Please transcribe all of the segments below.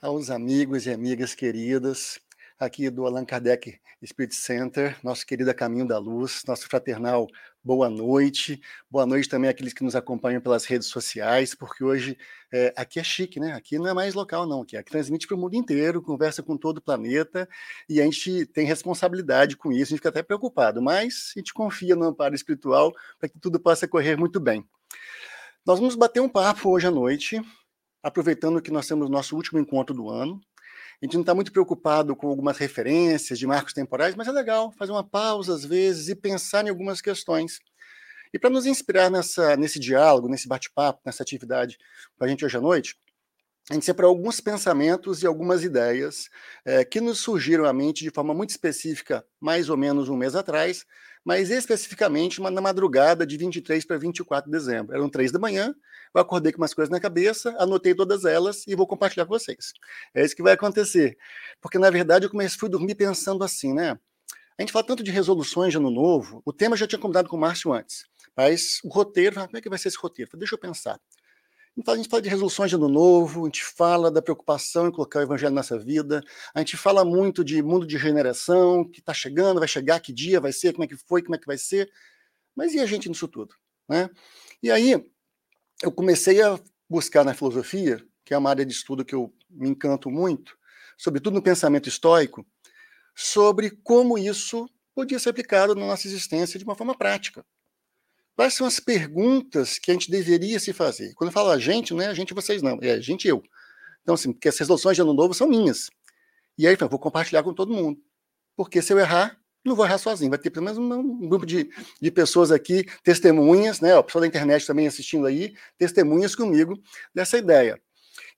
aos amigos e amigas queridas aqui do Allan Kardec Spirit Center, nosso querido Caminho da Luz, nosso fraternal boa noite. Boa noite também àqueles que nos acompanham pelas redes sociais, porque hoje é, aqui é chique, né? Aqui não é mais local, não. Aqui, aqui transmite para o mundo inteiro, conversa com todo o planeta e a gente tem responsabilidade com isso, a gente fica até preocupado, mas a gente confia no amparo espiritual para que tudo possa correr muito bem. Nós vamos bater um papo hoje à noite aproveitando que nós temos nosso último encontro do ano. A gente não está muito preocupado com algumas referências de marcos temporais, mas é legal fazer uma pausa às vezes e pensar em algumas questões. E para nos inspirar nessa, nesse diálogo, nesse bate-papo, nessa atividade com a gente hoje à noite, a gente separou alguns pensamentos e algumas ideias é, que nos surgiram à mente de forma muito específica, mais ou menos um mês atrás, mas especificamente uma, na madrugada de 23 para 24 de dezembro. Eram três da manhã, eu acordei com umas coisas na cabeça, anotei todas elas e vou compartilhar com vocês. É isso que vai acontecer. Porque, na verdade, eu comecei, fui dormir pensando assim, né? A gente fala tanto de resoluções de ano novo, o tema já tinha combinado com o Márcio antes, mas o roteiro, como é que vai ser esse roteiro? Deixa eu pensar. Então, a gente fala de resoluções de ano novo, a gente fala da preocupação em colocar o evangelho na nossa vida, a gente fala muito de mundo de regeneração, que está chegando, vai chegar, que dia vai ser, como é que foi, como é que vai ser. Mas e a gente nisso tudo? Né? E aí, eu comecei a buscar na filosofia, que é uma área de estudo que eu me encanto muito, sobretudo no pensamento estoico, sobre como isso podia ser aplicado na nossa existência de uma forma prática. Quais são as perguntas que a gente deveria se fazer? Quando eu falo a gente, não é a gente vocês não, é a gente eu. Então, assim, porque as resoluções de ano novo são minhas. E aí, eu vou compartilhar com todo mundo. Porque se eu errar, não vou errar sozinho. Vai ter pelo menos um, grupo de, de pessoas aqui, testemunhas, né? O pessoal da internet também assistindo aí, testemunhas comigo dessa ideia.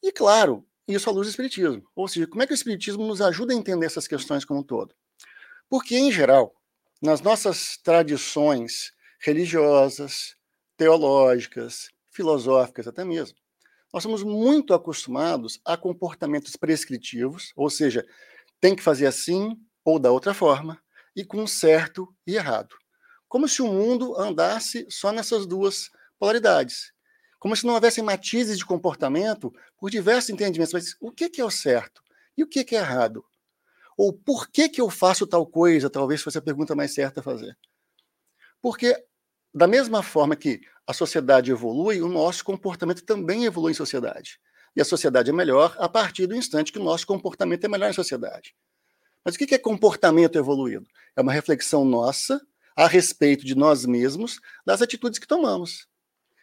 E, claro, isso à luz do Espiritismo. Ou seja, como é que o Espiritismo nos ajuda a entender essas questões como um todo? Porque, em geral, nas nossas tradições religiosas, teológicas, filosóficas até mesmo. Nós somos muito acostumados a comportamentos prescritivos, ou seja, tem que fazer assim ou da outra forma, e com certo e errado. Como se o mundo andasse só nessas duas polaridades. Como se não houvesse matizes de comportamento por diversos entendimentos. Mas o que é o certo e o que é errado? Ou por que, que eu faço tal coisa? Talvez fosse a pergunta mais certa a fazer. Porque da mesma forma que a sociedade evolui, o nosso comportamento também evolui em sociedade. E a sociedade é melhor a partir do instante que o nosso comportamento é melhor em sociedade. Mas o que é comportamento evoluído? É uma reflexão nossa a respeito de nós mesmos, das atitudes que tomamos.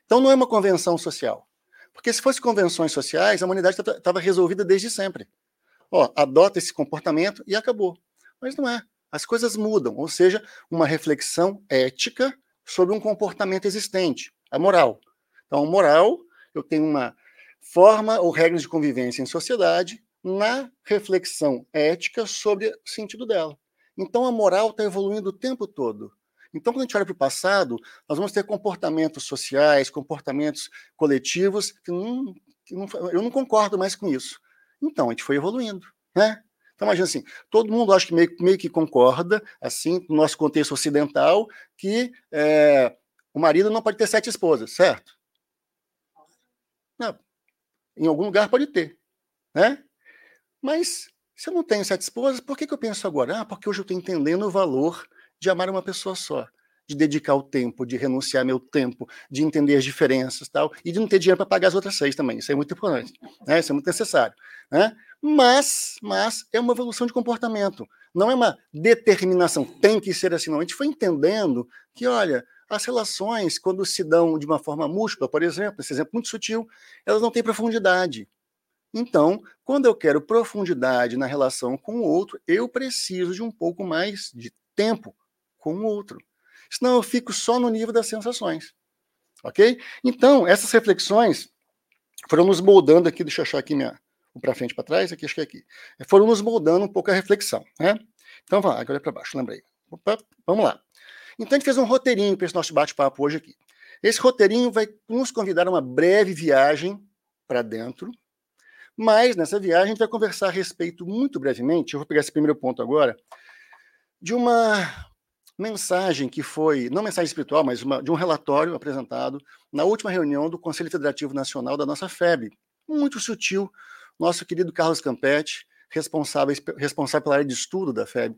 Então não é uma convenção social. Porque se fosse convenções sociais, a humanidade estava resolvida desde sempre. Ó, adota esse comportamento e acabou. Mas não é. As coisas mudam, ou seja, uma reflexão ética sobre um comportamento existente, a moral. Então, moral, eu tenho uma forma ou regras de convivência em sociedade na reflexão ética sobre o sentido dela. Então, a moral está evoluindo o tempo todo. Então, quando a gente olha para o passado, nós vamos ter comportamentos sociais, comportamentos coletivos, que, que não, eu não concordo mais com isso. Então, a gente foi evoluindo. Né? Então, imagina assim, todo mundo acho que meio, meio que concorda, assim, no nosso contexto ocidental, que é, o marido não pode ter sete esposas, certo? Não. Em algum lugar pode ter, né? Mas se eu não tenho sete esposas, por que, que eu penso agora? Ah, porque hoje eu estou entendendo o valor de amar uma pessoa só, de dedicar o tempo, de renunciar meu tempo, de entender as diferenças tal, e de não ter dinheiro para pagar as outras seis também. Isso é muito importante, né? Isso é muito necessário, né? Mas, mas é uma evolução de comportamento, não é uma determinação, tem que ser assim, não. A gente foi entendendo que, olha, as relações, quando se dão de uma forma múltipla, por exemplo, esse exemplo muito sutil, elas não têm profundidade. Então, quando eu quero profundidade na relação com o outro, eu preciso de um pouco mais de tempo com o outro. Senão eu fico só no nível das sensações. Ok? Então, essas reflexões foram nos moldando aqui, deixa eu achar aqui minha, para frente para trás, aqui acho que é aqui. Foram nos moldando um pouco a reflexão, né? Então, lá, agora é para baixo, lembrei. Opa, vamos lá. Então, a gente fez um roteirinho para esse nosso bate-papo hoje aqui. Esse roteirinho vai nos convidar a uma breve viagem para dentro, mas nessa viagem a gente vai conversar a respeito, muito brevemente, eu vou pegar esse primeiro ponto agora, de uma mensagem que foi, não mensagem espiritual, mas uma, de um relatório apresentado na última reunião do Conselho Federativo Nacional da nossa FEB, muito sutil, nosso querido Carlos Campetti, responsável, responsável pela área de estudo da FEB,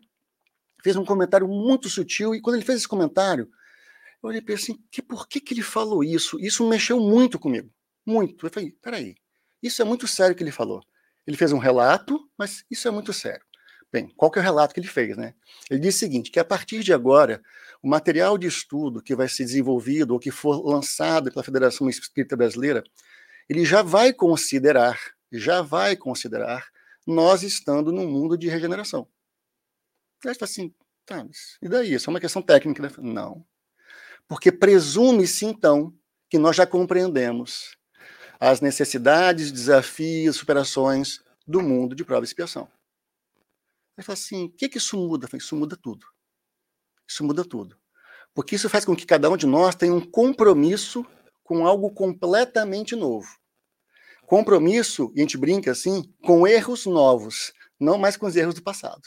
fez um comentário muito sutil, e quando ele fez esse comentário, eu olhei e pensei, que, por que, que ele falou isso? Isso mexeu muito comigo, muito. Eu falei, peraí, isso é muito sério que ele falou. Ele fez um relato, mas isso é muito sério. Bem, qual que é o relato que ele fez, né? Ele disse o seguinte, que a partir de agora, o material de estudo que vai ser desenvolvido ou que for lançado pela Federação Espírita Brasileira, ele já vai considerar, já vai considerar nós estando num mundo de regeneração. Está assim, tá, e daí? Isso é uma questão técnica. Né? Não. Porque presume-se, então, que nós já compreendemos as necessidades, desafios, superações do mundo de prova e expiação. Aí fala assim, o que, que isso muda? Isso muda tudo. Isso muda tudo. Porque isso faz com que cada um de nós tenha um compromisso com algo completamente novo. Compromisso, e a gente brinca assim, com erros novos, não mais com os erros do passado.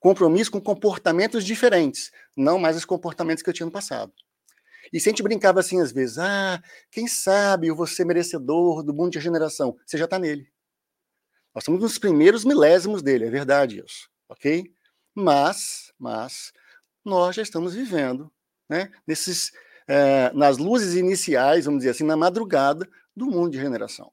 Compromisso com comportamentos diferentes, não mais os comportamentos que eu tinha no passado. E se a gente brincava assim às vezes, ah, quem sabe eu vou ser merecedor do mundo de regeneração, você já está nele. Nós estamos nos primeiros milésimos dele, é verdade isso, ok? Mas, mas, nós já estamos vivendo, né, nesses, é, nas luzes iniciais, vamos dizer assim, na madrugada do mundo de regeneração.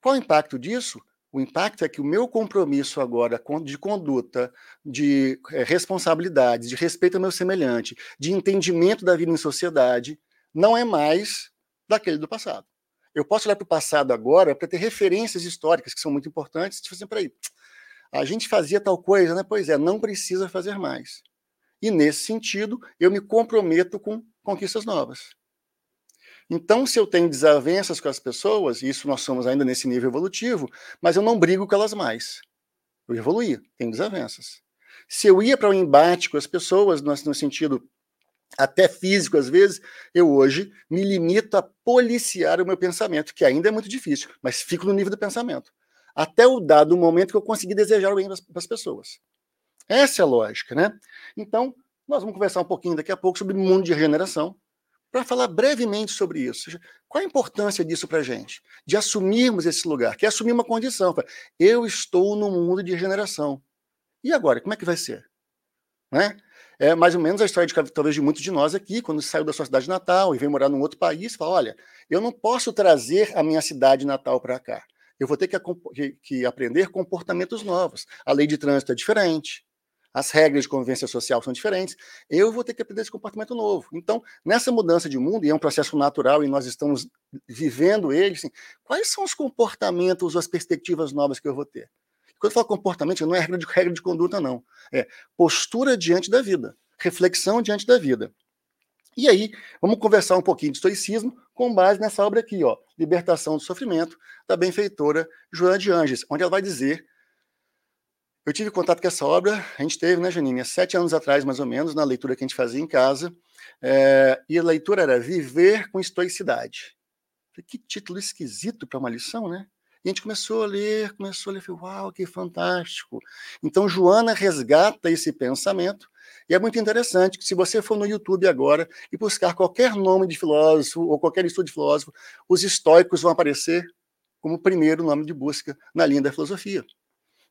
Qual o impacto disso? O impacto é que o meu compromisso agora de conduta, de é, responsabilidade, de respeito ao meu semelhante, de entendimento da vida em sociedade, não é mais daquele do passado. Eu posso olhar para o passado agora para ter referências históricas que são muito importantes. Tipo assim, peraí, a gente fazia tal coisa, né? Pois é, não precisa fazer mais. E nesse sentido, eu me comprometo com conquistas novas. Então, se eu tenho desavenças com as pessoas, e isso nós somos ainda nesse nível evolutivo, mas eu não brigo com elas mais. Eu evoluí, tenho desavenças. Se eu ia para o um embate com as pessoas, no, sentido até físico às vezes, eu hoje me limito a policiar o meu pensamento, que ainda é muito difícil, mas fico no nível do pensamento. Até o dado momento que eu consegui desejar o bem para as pessoas. Essa é a lógica, né? Então, nós vamos conversar um pouquinho daqui a pouco sobre mundo de regeneração, para falar brevemente sobre isso. Qual a importância disso para a gente? De assumirmos esse lugar, que é assumir uma condição. Eu estou no mundo de regeneração. E agora, como é que vai ser? Né? É mais ou menos a história de talvez de muitos de nós aqui, quando saiu da sua cidade natal e veio morar num outro país, fala: olha, eu não posso trazer a minha cidade natal para cá. Eu vou ter que, que, que aprender comportamentos novos. A lei de trânsito é diferente, as regras de convivência social são diferentes, eu vou ter que aprender esse comportamento novo. Então, nessa mudança de mundo, e é um processo natural e nós estamos vivendo ele, assim, quais são os comportamentos, as perspectivas novas que eu vou ter? Quando eu falo comportamento, não é regra de, regra de conduta, não. É postura diante da vida, reflexão diante da vida. E aí, vamos conversar um pouquinho de estoicismo com base nessa obra aqui, ó, Libertação do Sofrimento, da benfeitora Joana de Anges, onde ela vai dizer eu tive contato com essa obra, a gente teve, né, Janine, sete anos atrás, mais ou menos, na leitura que a gente fazia em casa, é, e a leitura era Viver com Estoicidade. Que título esquisito para uma lição, né? E a gente começou a ler, começou a ler, falei, uau, que fantástico. Então, Joana resgata esse pensamento, e é muito interessante que se você for no YouTube agora e buscar qualquer nome de filósofo ou qualquer estudo de filósofo, os estoicos vão aparecer como primeiro nome de busca na linha da filosofia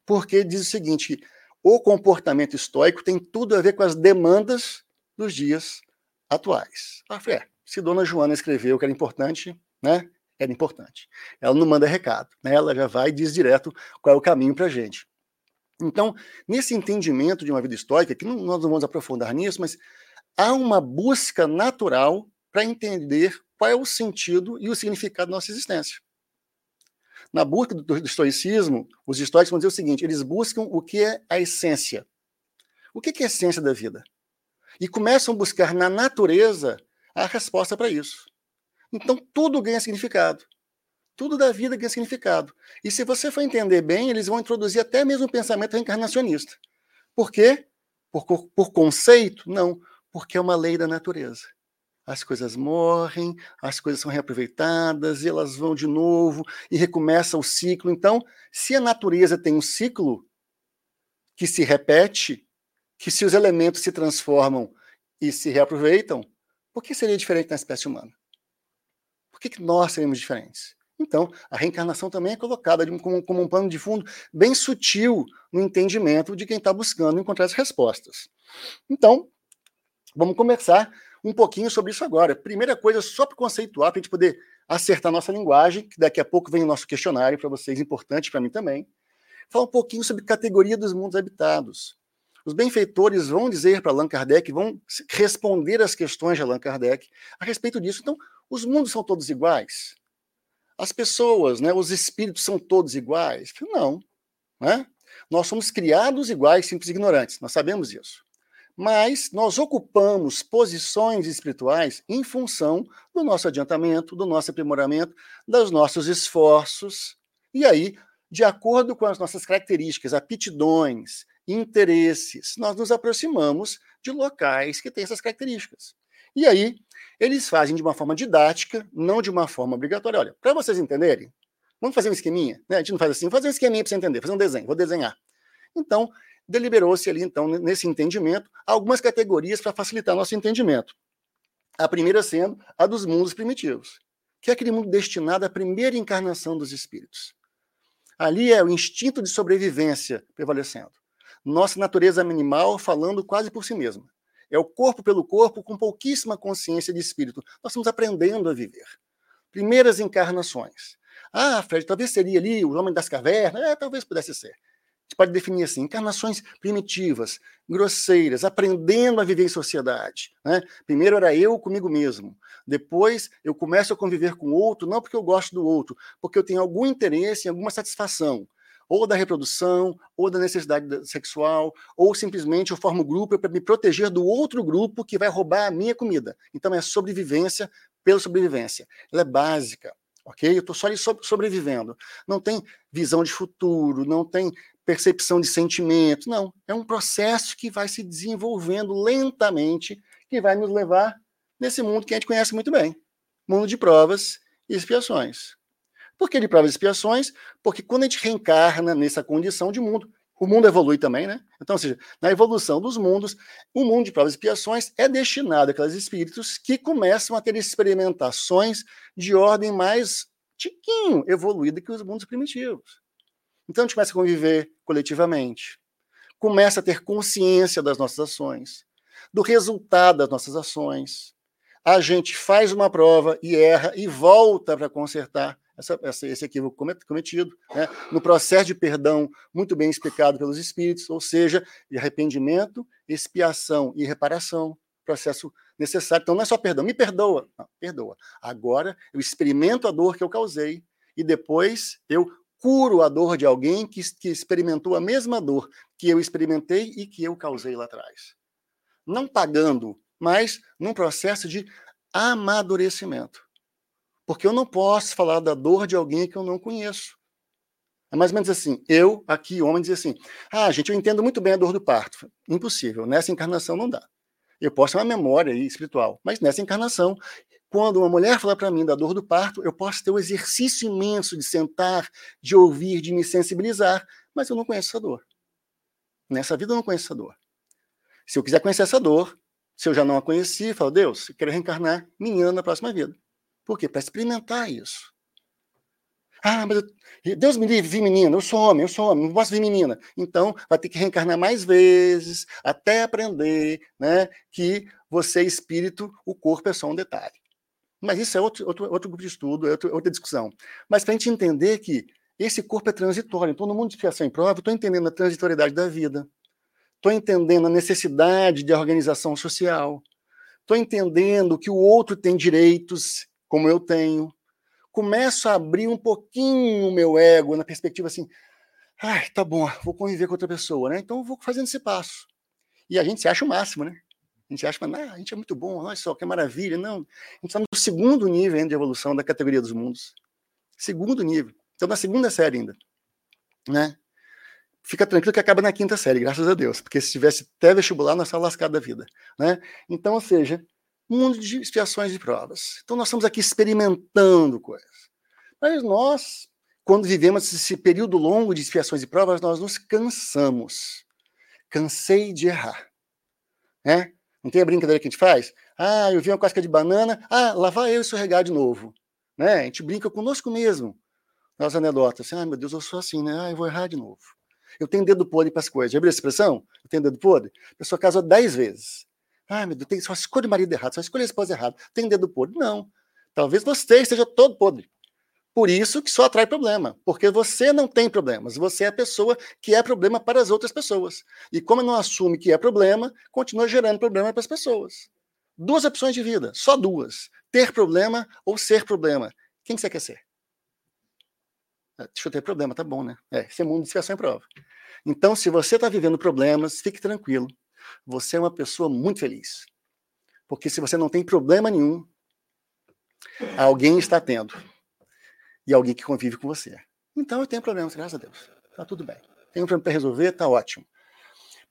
porque diz o seguinte: o comportamento estoico tem tudo a ver com as demandas dos dias atuais. Ah, é, se Dona Joana escreveu que era importante, né? Era importante. Ela não manda recado, né? Ela já vai e diz direto qual é o caminho para a gente. Então, nesse entendimento de uma vida estoica, que não, nós não vamos aprofundar nisso, mas há uma busca natural para entender qual é o sentido e o significado da nossa existência. Na busca do, do estoicismo, os estoicos vão dizer o seguinte: eles buscam o que é a essência. O que é a essência da vida? E começam a buscar na natureza a resposta para isso. Então tudo ganha significado. Tudo da vida ganha significado. E se você for entender bem, eles vão introduzir até mesmo o pensamento reencarnacionista. Por quê? Por, por conceito? Não, porque é uma lei da natureza as coisas morrem, as coisas são reaproveitadas, e elas vão de novo e recomeça o ciclo. Então, se a natureza tem um ciclo que se repete, que se os elementos se transformam e se reaproveitam, por que seria diferente na espécie humana? Por que, que nós seríamos diferentes? Então, a reencarnação também é colocada como, como um plano de fundo bem sutil no entendimento de quem está buscando encontrar as respostas. Então, vamos conversar um pouquinho sobre isso agora. Primeira coisa, só para conceituar, para a gente poder acertar nossa linguagem, que daqui a pouco vem o nosso questionário para vocês, importante para mim também. Falar um pouquinho sobre categoria dos mundos habitados. Os benfeitores vão dizer para Allan Kardec, vão responder as questões de Allan Kardec a respeito disso. Então, os mundos são todos iguais? As pessoas, né, os espíritos são todos iguais? Não. Né? Nós somos criados iguais, simples ignorantes, nós sabemos isso. Mas nós ocupamos posições espirituais em função do nosso adiantamento, do nosso aprimoramento, dos nossos esforços. E aí, de acordo com as nossas características, aptidões, interesses, nós nos aproximamos de locais que têm essas características. E aí, eles fazem de uma forma didática, não de uma forma obrigatória. Olha, para vocês entenderem, vamos fazer um esqueminha? Né? A gente não faz assim, vamos fazer um esqueminha para você entender, fazer um desenho, vou desenhar. Então, deliberou-se ali, então, nesse entendimento, algumas categorias para facilitar nosso entendimento. A primeira sendo a dos mundos primitivos, que é aquele mundo destinado à primeira encarnação dos espíritos. Ali é o instinto de sobrevivência prevalecendo. Nossa natureza animal falando quase por si mesma. É o corpo pelo corpo com pouquíssima consciência de espírito. Nós estamos aprendendo a viver. Primeiras encarnações. Ah, Fred, talvez seria ali o homem das cavernas. É, talvez pudesse ser. Gente pode definir assim: encarnações primitivas, grosseiras, aprendendo a viver em sociedade. Né? Primeiro era eu comigo mesmo. Depois eu começo a conviver com o outro, não porque eu gosto do outro, porque eu tenho algum interesse em alguma satisfação ou da reprodução, ou da necessidade sexual, ou simplesmente eu formo grupo para me proteger do outro grupo que vai roubar a minha comida. Então é sobrevivência pela sobrevivência. Ela é básica, ok? Eu estou só ali sobrevivendo. Não tem visão de futuro, não tem percepção de sentimento, não. É um processo que vai se desenvolvendo lentamente, que vai nos levar nesse mundo que a gente conhece muito bem mundo de provas e expiações. Por que de provas e expiações? Porque quando a gente reencarna nessa condição de mundo, o mundo evolui também, né? Então, ou seja, na evolução dos mundos, o mundo de provas e expiações é destinado àqueles espíritos que começam a ter experimentações de ordem mais tiquinho evoluída que os mundos primitivos. Então, a gente começa a conviver coletivamente, começa a ter consciência das nossas ações, do resultado das nossas ações. A gente faz uma prova e erra e volta para consertar essa, essa, esse equívoco cometido, né? no processo de perdão muito bem explicado pelos espíritos, ou seja, de arrependimento, expiação e reparação, processo necessário. Então não é só perdão, me perdoa, não, perdoa. Agora eu experimento a dor que eu causei e depois eu curo a dor de alguém que, que experimentou a mesma dor que eu experimentei e que eu causei lá atrás. Não pagando, mas num processo de amadurecimento. Porque eu não posso falar da dor de alguém que eu não conheço. É mais ou menos assim, eu, aqui, homem, dizer assim, ah, gente, eu entendo muito bem a dor do parto. Impossível, nessa encarnação não dá. Eu posso ter uma memória espiritual, mas nessa encarnação, quando uma mulher fala para mim da dor do parto, eu posso ter o exercício imenso de sentar, de ouvir, de me sensibilizar, mas eu não conheço essa dor. Nessa vida eu não conheço essa dor. Se eu quiser conhecer essa dor, se eu já não a conheci, falo, Deus, eu quero reencarnar menina na próxima vida. Por quê? Para experimentar isso. Ah, mas eu, Deus me livre, vi menina, eu sou homem, eu sou homem, não posso vir menina. Então, vai ter que reencarnar mais vezes, até aprender né, que você é espírito, o corpo é só um detalhe. Mas isso é outro, outro, outro grupo de estudo, é outro, outra discussão. Mas para a gente entender que esse corpo é transitório, então no mundo de criação em prova, estou entendendo a transitoriedade da vida, estou entendendo a necessidade de organização social, estou entendendo que o outro tem direitos como eu tenho, começo a abrir um pouquinho o meu ego na perspectiva assim, ai, tá bom, vou conviver com outra pessoa, né? Então vou fazendo esse passo. E a gente se acha o máximo, né? A gente acha, ah, a gente é muito bom, olha só, que maravilha. Não, a gente está no segundo nível ainda de evolução da categoria dos mundos. Segundo nível. Então, na segunda série ainda. Né? Fica tranquilo que acaba na quinta série, graças a Deus. Porque se tivesse até vestibular, nós estávamos lascados da vida. Né? Então, ou seja, mundo de expiações e provas. Então nós estamos aqui experimentando coisas. Mas nós, quando vivemos esse período longo de expiações e provas, nós nos cansamos. Cansei de errar. Né? Não tem a brincadeira que a gente faz? Ah, eu vi uma casca de banana, ah, lá vai eu escorregar de novo. Né? A gente brinca conosco mesmo. Nas anedotas, assim, ai meu Deus, eu sou assim, né? Ah, eu vou errar de novo. Eu tenho dedo podre para as coisas. Já viu essa expressão? Eu tenho dedo podre? A pessoa casou dez vezes. Ai, meu Deus, só escolhe o marido errado, só escolhe a esposa errada. Tem dedo podre? Não. Talvez você esteja todo podre. Por isso que só atrai problema, porque você não tem problemas, você é a pessoa que é problema para as outras pessoas. E como não assume que é problema, continua gerando problema para as pessoas. Duas opções de vida, só duas: ter problema ou ser problema. Quem que você quer ser? É, deixa eu ter problema, tá bom, né? É, esse é mundo de expiação e prova. Então, se você está vivendo problemas, fique tranquilo. Você é uma pessoa muito feliz. Porque se você não tem problema nenhum, alguém está tendo e alguém que convive com você. Então eu tenho problemas, graças a Deus. Tá tudo bem. Tem um problema para resolver, tá ótimo.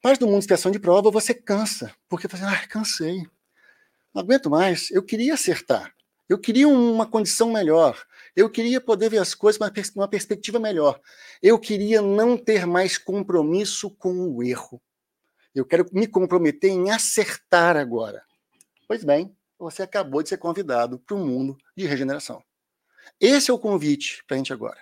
Mas no mundo de expiação de prova, você cansa, porque você, ah, cansei. Não aguento mais. Eu queria acertar. Eu queria uma condição melhor. Eu queria poder ver as coisas com uma perspectiva melhor. Eu queria não ter mais compromisso com o erro. Eu quero me comprometer em acertar agora. Pois bem, você acabou de ser convidado para o mundo de regeneração. Esse é o convite para a gente agora.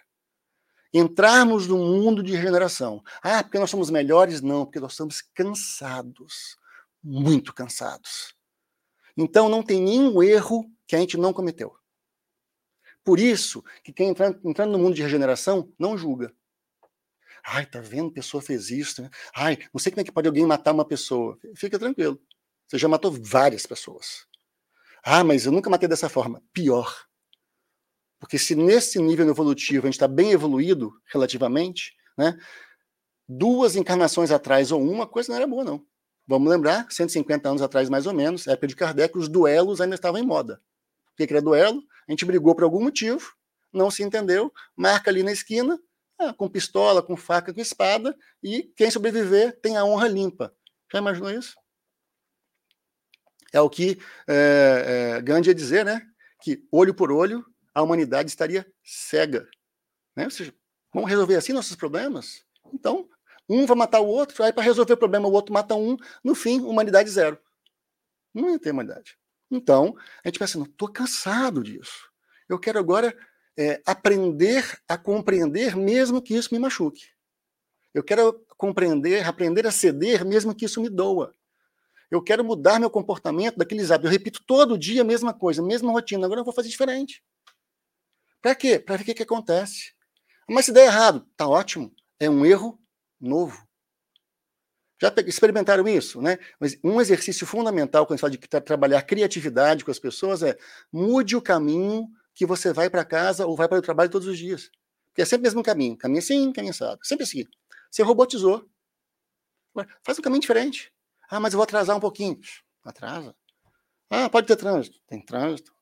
Entrarmos no mundo de regeneração. Ah, porque nós somos melhores? Não, porque nós estamos cansados. Muito cansados. Então não tem nenhum erro que a gente não cometeu. Por isso que quem entra, entrando no mundo de regeneração não julga. Ai, tá vendo? A pessoa fez isso. Né? Ai, não sei como é que pode alguém matar uma pessoa. Fica tranquilo. Você já matou várias pessoas. Ah, mas eu nunca matei dessa forma. Pior. Porque se nesse nível evolutivo a gente está bem evoluído relativamente, né? Duas encarnações atrás ou uma coisa não era boa, não. Vamos lembrar, 150 anos atrás, mais ou menos, época de Kardec, os duelos ainda estavam em moda. O que era duelo? A gente brigou por algum motivo, não se entendeu, marca ali na esquina, ah, com pistola, com faca, com espada, e quem sobreviver tem a honra limpa. Já imaginou isso? É o que é, é, Gandhi ia dizer, né? Que olho por olho, a humanidade estaria cega. Né? Ou seja, vamos resolver assim nossos problemas? Então, um vai matar o outro, aí para resolver o problema o outro mata um, no fim, humanidade zero. Não ia ter humanidade. Então, a gente pensa, não, estou cansado disso. Eu quero agora é, aprender a compreender, mesmo que isso me machuque. Eu quero compreender, aprender a ceder, mesmo que isso me doa. Eu quero mudar meu comportamento daqueles hábitos. Eu repito todo dia a mesma coisa, a mesma rotina. Agora eu vou fazer diferente. Para quê? Para ver o que, que acontece. Mas se der errado, tá ótimo. É um erro novo. Já experimentaram isso, né? Mas um exercício fundamental quando a gente fala de trabalhar criatividade com as pessoas é mude o caminho que você vai para casa ou vai para o trabalho todos os dias. Porque é sempre o mesmo caminho. Caminho assim, caminho assado. Sempre assim. Você robotizou. Faz um caminho diferente. Ah, mas eu vou atrasar um pouquinho. Atrasa. Ah, pode ter trânsito. Tem trânsito.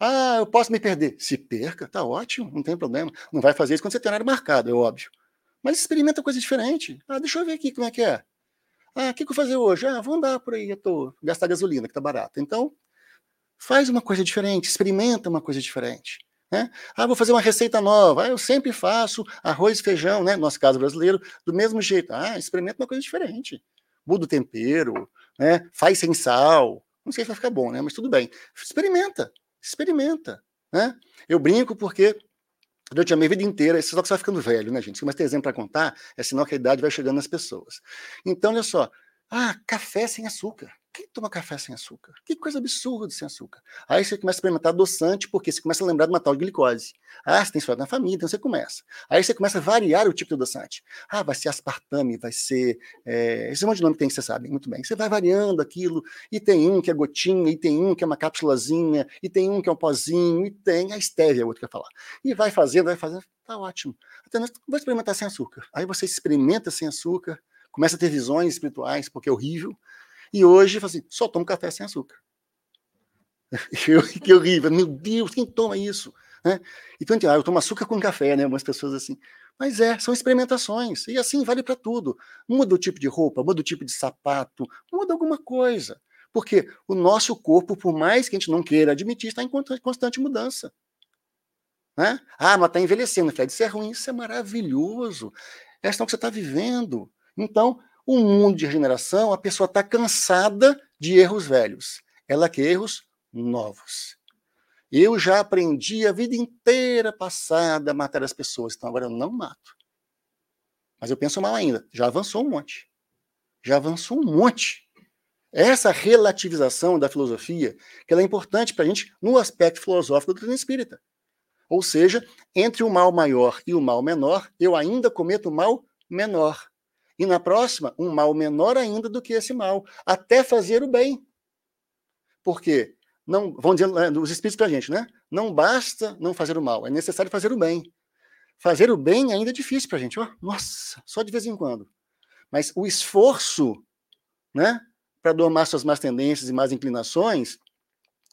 Ah, eu posso me perder. Se perca, tá ótimo, não tem problema. Não vai fazer isso quando você tem horário marcado, é óbvio. Mas experimenta coisa diferente. Ah, deixa eu ver aqui como é que é. Ah, o que, que eu vou fazer hoje? Ah, vou andar por aí, eu tô gastar gasolina, que tá barato. Então, faz uma coisa diferente, experimenta uma coisa diferente. Né? Ah, vou fazer uma receita nova. Ah, eu sempre faço arroz e feijão, né? Nosso caso brasileiro, do mesmo jeito. Ah, experimenta uma coisa diferente. Muda o tempero, né? Faz sem sal. Não sei se vai ficar bom, né? Mas tudo bem. Experimenta. Experimenta. Né? Eu brinco porque durante a minha vida inteira, esse só que você vai ficando velho, né, gente? Se mais tem exemplo para contar, é sinal que a idade vai chegando nas pessoas. Então, olha só. Ah, café sem açúcar. Quem toma café sem açúcar? Que coisa absurda sem açúcar. Aí você começa a experimentar adoçante, porque você começa a lembrar de uma tal de glicose. Ah, você tem história na família, então você começa. Aí você começa a variar o tipo de adoçante. Ah, vai ser aspartame, vai ser. É, esse monte de nome tem que você sabe, muito bem. Você vai variando aquilo, e tem um que é gotinha, e tem um que é uma cápsulazinha, e tem um que é um pozinho, e tem a estévia, outro que eu falar. E vai fazendo, vai fazendo, tá ótimo. Até nós vou experimentar sem açúcar. Aí você experimenta sem açúcar, começa a ter visões espirituais, porque é horrível. E hoje, assim, só tomo café sem açúcar. que horrível, meu Deus, quem toma isso? Né? Então, ah, eu tomo açúcar com café, né? Algumas pessoas assim. Mas é, são experimentações. E assim vale para tudo. Muda o tipo de roupa, muda o tipo de sapato, muda alguma coisa. Porque o nosso corpo, por mais que a gente não queira admitir, está em constante mudança. Né? Ah, mas está envelhecendo. Fred, isso é ruim, isso é maravilhoso. É a questão que você está vivendo. Então, o mundo de regeneração, a pessoa está cansada de erros velhos. Ela quer erros novos. Eu já aprendi a vida inteira passada a matar as pessoas, então agora eu não mato. Mas eu penso mal ainda, já avançou um monte. Já avançou um monte. Essa relativização da filosofia, que ela é importante para a gente no aspecto filosófico do doutrina espírita. Ou seja, entre o mal maior e o mal menor, eu ainda cometo o mal menor. E na próxima, um mal menor ainda do que esse mal, até fazer o bem. Por quê? Não, vão dizer né, os espíritos para a gente, né? Não basta não fazer o mal, é necessário fazer o bem. Fazer o bem ainda é difícil para a gente. Oh, nossa, só de vez em quando. Mas o esforço, né, para domar suas más tendências e más inclinações,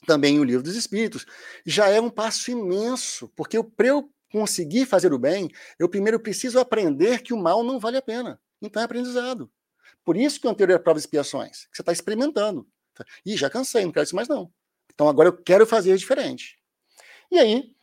também o livro dos Espíritos, já é um passo imenso, porque para eu conseguir fazer o bem, eu primeiro preciso aprender que o mal não vale a pena. Então é aprendizado. Por isso que o anterior é prova de expiações, que você está experimentando. Ih, já cansei, não quero isso mais não. Então agora eu quero fazer diferente. E aí,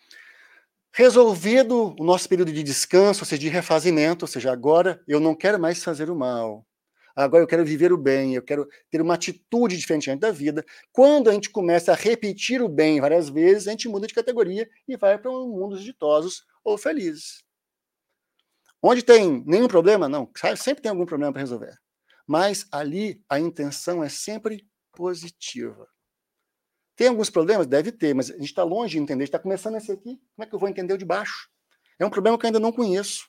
resolvido o nosso período de descanso, ou seja, de refazimento, ou seja, agora eu não quero mais fazer o mal. Agora eu quero viver o bem, eu quero ter uma atitude diferente da vida. Quando a gente começa a repetir o bem várias vezes, a gente muda de categoria e vai para um mundo ditosos ou felizes. Onde tem nenhum problema? Não, sempre tem algum problema para resolver. Mas ali a intenção é sempre positiva. Tem alguns problemas? Deve ter, mas a gente está longe de entender. Está começando esse aqui, como é que eu vou entender o de baixo? É um problema que eu ainda não conheço.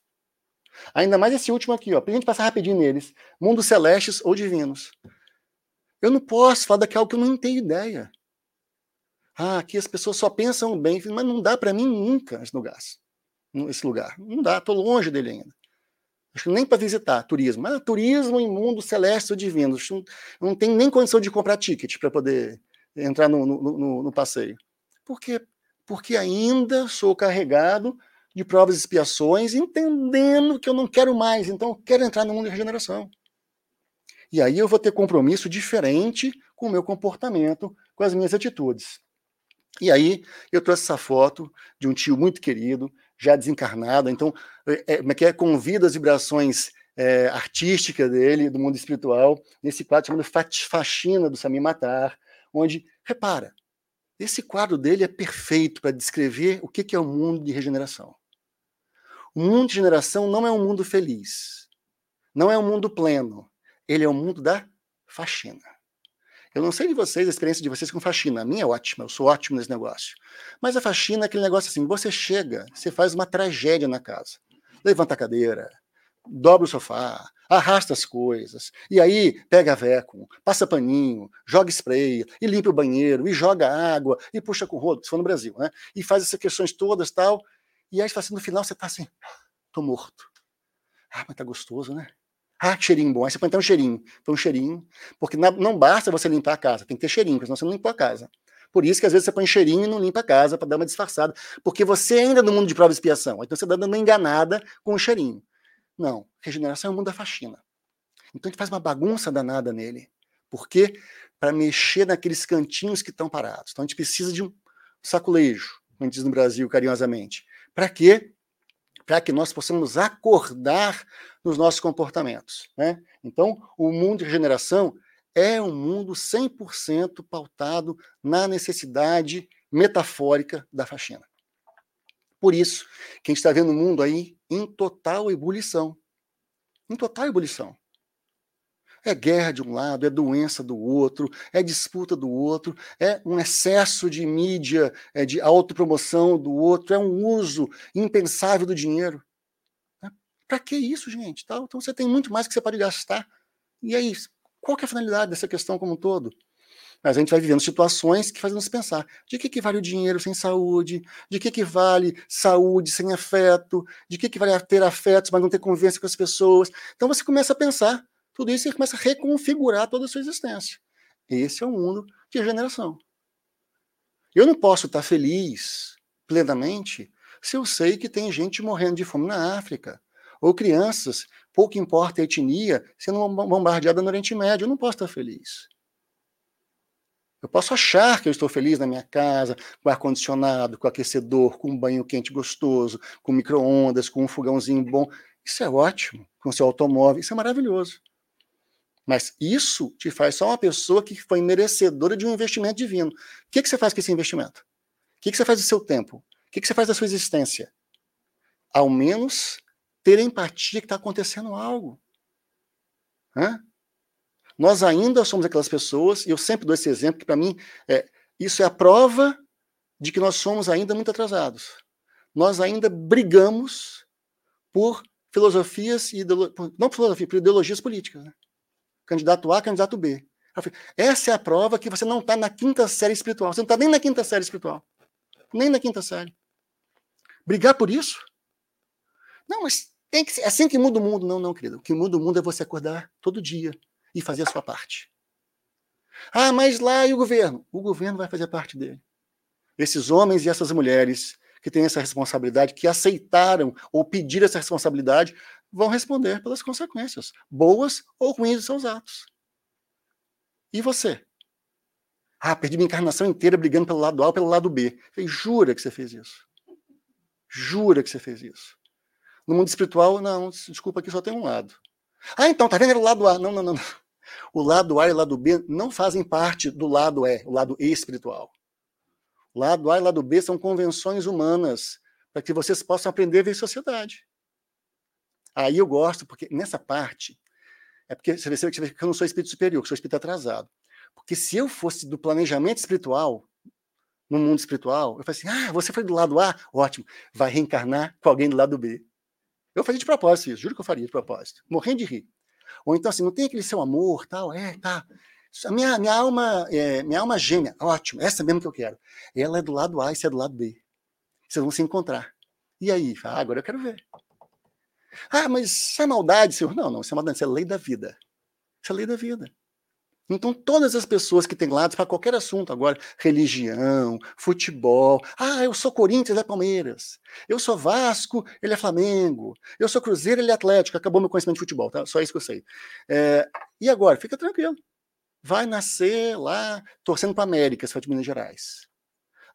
Ainda mais esse último aqui, ó, a gente passar rapidinho neles. Mundos celestes ou divinos. Eu não posso falar daquilo que eu não tenho ideia. Ah, aqui as pessoas só pensam bem, mas não dá para mim nunca esse lugar. Esse lugar. Não dá, estou longe dele ainda. Acho que nem para visitar turismo. Ah, turismo em mundo celeste ou divino. Não, não tem nem condição de comprar ticket para poder entrar no, no, no, no passeio. Por quê? Porque ainda sou carregado de provas e expiações, entendendo que eu não quero mais, então eu quero entrar no mundo de regeneração. E aí eu vou ter compromisso diferente com o meu comportamento, com as minhas atitudes. E aí eu trouxe essa foto de um tio muito querido, já desencarnado, então é, é, é, convida as vibrações é, artísticas dele, do mundo espiritual, nesse quadro chamado Faxina do Sami Matar, onde, repara, esse quadro dele é perfeito para descrever o que é o mundo de regeneração. O mundo de regeneração não é um mundo feliz, não é um mundo pleno, ele é o um mundo da faxina. Eu não sei de vocês, a experiência de vocês com faxina. A minha é ótima, eu sou ótimo nesse negócio. Mas a faxina é aquele negócio assim: você chega, você faz uma tragédia na casa. Levanta a cadeira, dobra o sofá, arrasta as coisas, e aí pega veco, passa paninho, joga spray, e limpa o banheiro, e joga água, e puxa com rodo, se for no Brasil, né? E faz essas questões todas tal, e aí assim, no final você tá assim, tô morto. Ah, mas tá gostoso, né? Ah, cheirinho bom. Aí você põe até um cheirinho. Põe um cheirinho, porque não basta você limpar a casa, tem que ter cheirinho, porque senão você não limpou a casa. Por isso que às vezes você põe cheirinho e não limpa a casa para dar uma disfarçada, porque você ainda no mundo de prova e expiação, então você está dando uma enganada com o cheirinho. Não, regeneração é o mundo da faxina. Então a gente faz uma bagunça danada nele. Por quê? Para mexer naqueles cantinhos que estão parados. Então a gente precisa de um saculejo, como a gente diz no Brasil carinhosamente. Para quê? Para que nós possamos acordar nos nossos comportamentos. Né? Então, o mundo de regeneração é um mundo 100% pautado na necessidade metafórica da faxina. Por isso que a gente está vendo o mundo aí em total ebulição. Em total ebulição. É guerra de um lado, é doença do outro, é disputa do outro, é um excesso de mídia, é de autopromoção do outro, é um uso impensável do dinheiro. Né? Para que isso, gente? Então você tem muito mais que você pode gastar. E aí, qual é a finalidade dessa questão como um todo? Mas a gente vai vivendo situações que fazem nos pensar: de que, que vale o dinheiro sem saúde? De que, que vale saúde sem afeto? De que, que vale ter afetos, mas não ter convivência com as pessoas? Então você começa a pensar tudo isso e começa a reconfigurar toda a sua existência. Esse é o mundo de regeneração. Eu não posso estar feliz plenamente se eu sei que tem gente morrendo de fome na África, ou crianças, pouco importa a etnia, sendo bombardeada no Oriente Médio. Eu não posso estar feliz. Eu posso achar que eu estou feliz na minha casa, com ar-condicionado, com aquecedor, com um banho quente gostoso, com micro-ondas, com um fogãozinho bom. Isso é ótimo, com seu automóvel, isso é maravilhoso. Mas isso te faz só uma pessoa que foi merecedora de um investimento divino. O que, que você faz com esse investimento? O que, que você faz do seu tempo? O que, que você faz da sua existência? Ao menos ter empatia que está acontecendo algo. Hã? Nós ainda somos aquelas pessoas, e eu sempre dou esse exemplo, que para mim é, isso é a prova de que nós somos ainda muito atrasados. Nós ainda brigamos por filosofias e não por filosofia, por ideologias políticas. Né? Candidato A, candidato B. Essa é a prova que você não está na quinta série espiritual. Você não está nem na quinta série espiritual. Nem na quinta série. Brigar por isso? Não, mas tem que ser é assim que muda o mundo. Não, não, querido. O que muda o mundo é você acordar todo dia e fazer a sua parte. Ah, mas lá e o governo? O governo vai fazer parte dele. Esses homens e essas mulheres que têm essa responsabilidade, que aceitaram ou pediram essa responsabilidade, vão responder pelas consequências, boas ou ruins dos seus atos. E você? Ah, perdi minha encarnação inteira brigando pelo lado A ou pelo lado B. falei, jura que você fez isso? Jura que você fez isso? No mundo espiritual, não, desculpa, aqui só tem um lado. Ah, então, tá vendo? Era o lado A. Não, não, não. O lado A e o lado B não fazem parte do lado E, o lado espiritual. O lado A e o lado B são convenções humanas para que vocês possam aprender a ver sociedade. Aí eu gosto, porque nessa parte, é porque você vê que eu não sou espírito superior, que sou espírito atrasado. Porque se eu fosse do planejamento espiritual, no mundo espiritual, eu falei assim: ah, você foi do lado A? Ótimo, vai reencarnar com alguém do lado B. Eu fazia de propósito isso, juro que eu faria de propósito, morrendo de rir. Ou então assim, não tem aquele seu amor, tal, é, tá. A minha, minha alma, é, minha alma gêmea, ótimo, essa mesmo que eu quero. Ela é do lado A e você é do lado B. Vocês vão se encontrar. E aí? Ah, agora eu quero ver. Ah, mas isso é maldade, senhor. Não, não, isso é maldade, isso é lei da vida. Isso é lei da vida. Então, todas as pessoas que têm lados para qualquer assunto agora, religião, futebol, ah, eu sou Corinthians, ele é Palmeiras. Eu sou Vasco, ele é Flamengo. Eu sou Cruzeiro, ele é Atlético. Acabou meu conhecimento de futebol, tá? Só isso que eu sei. É, e agora, fica tranquilo. Vai nascer lá torcendo para América, se for de Minas Gerais.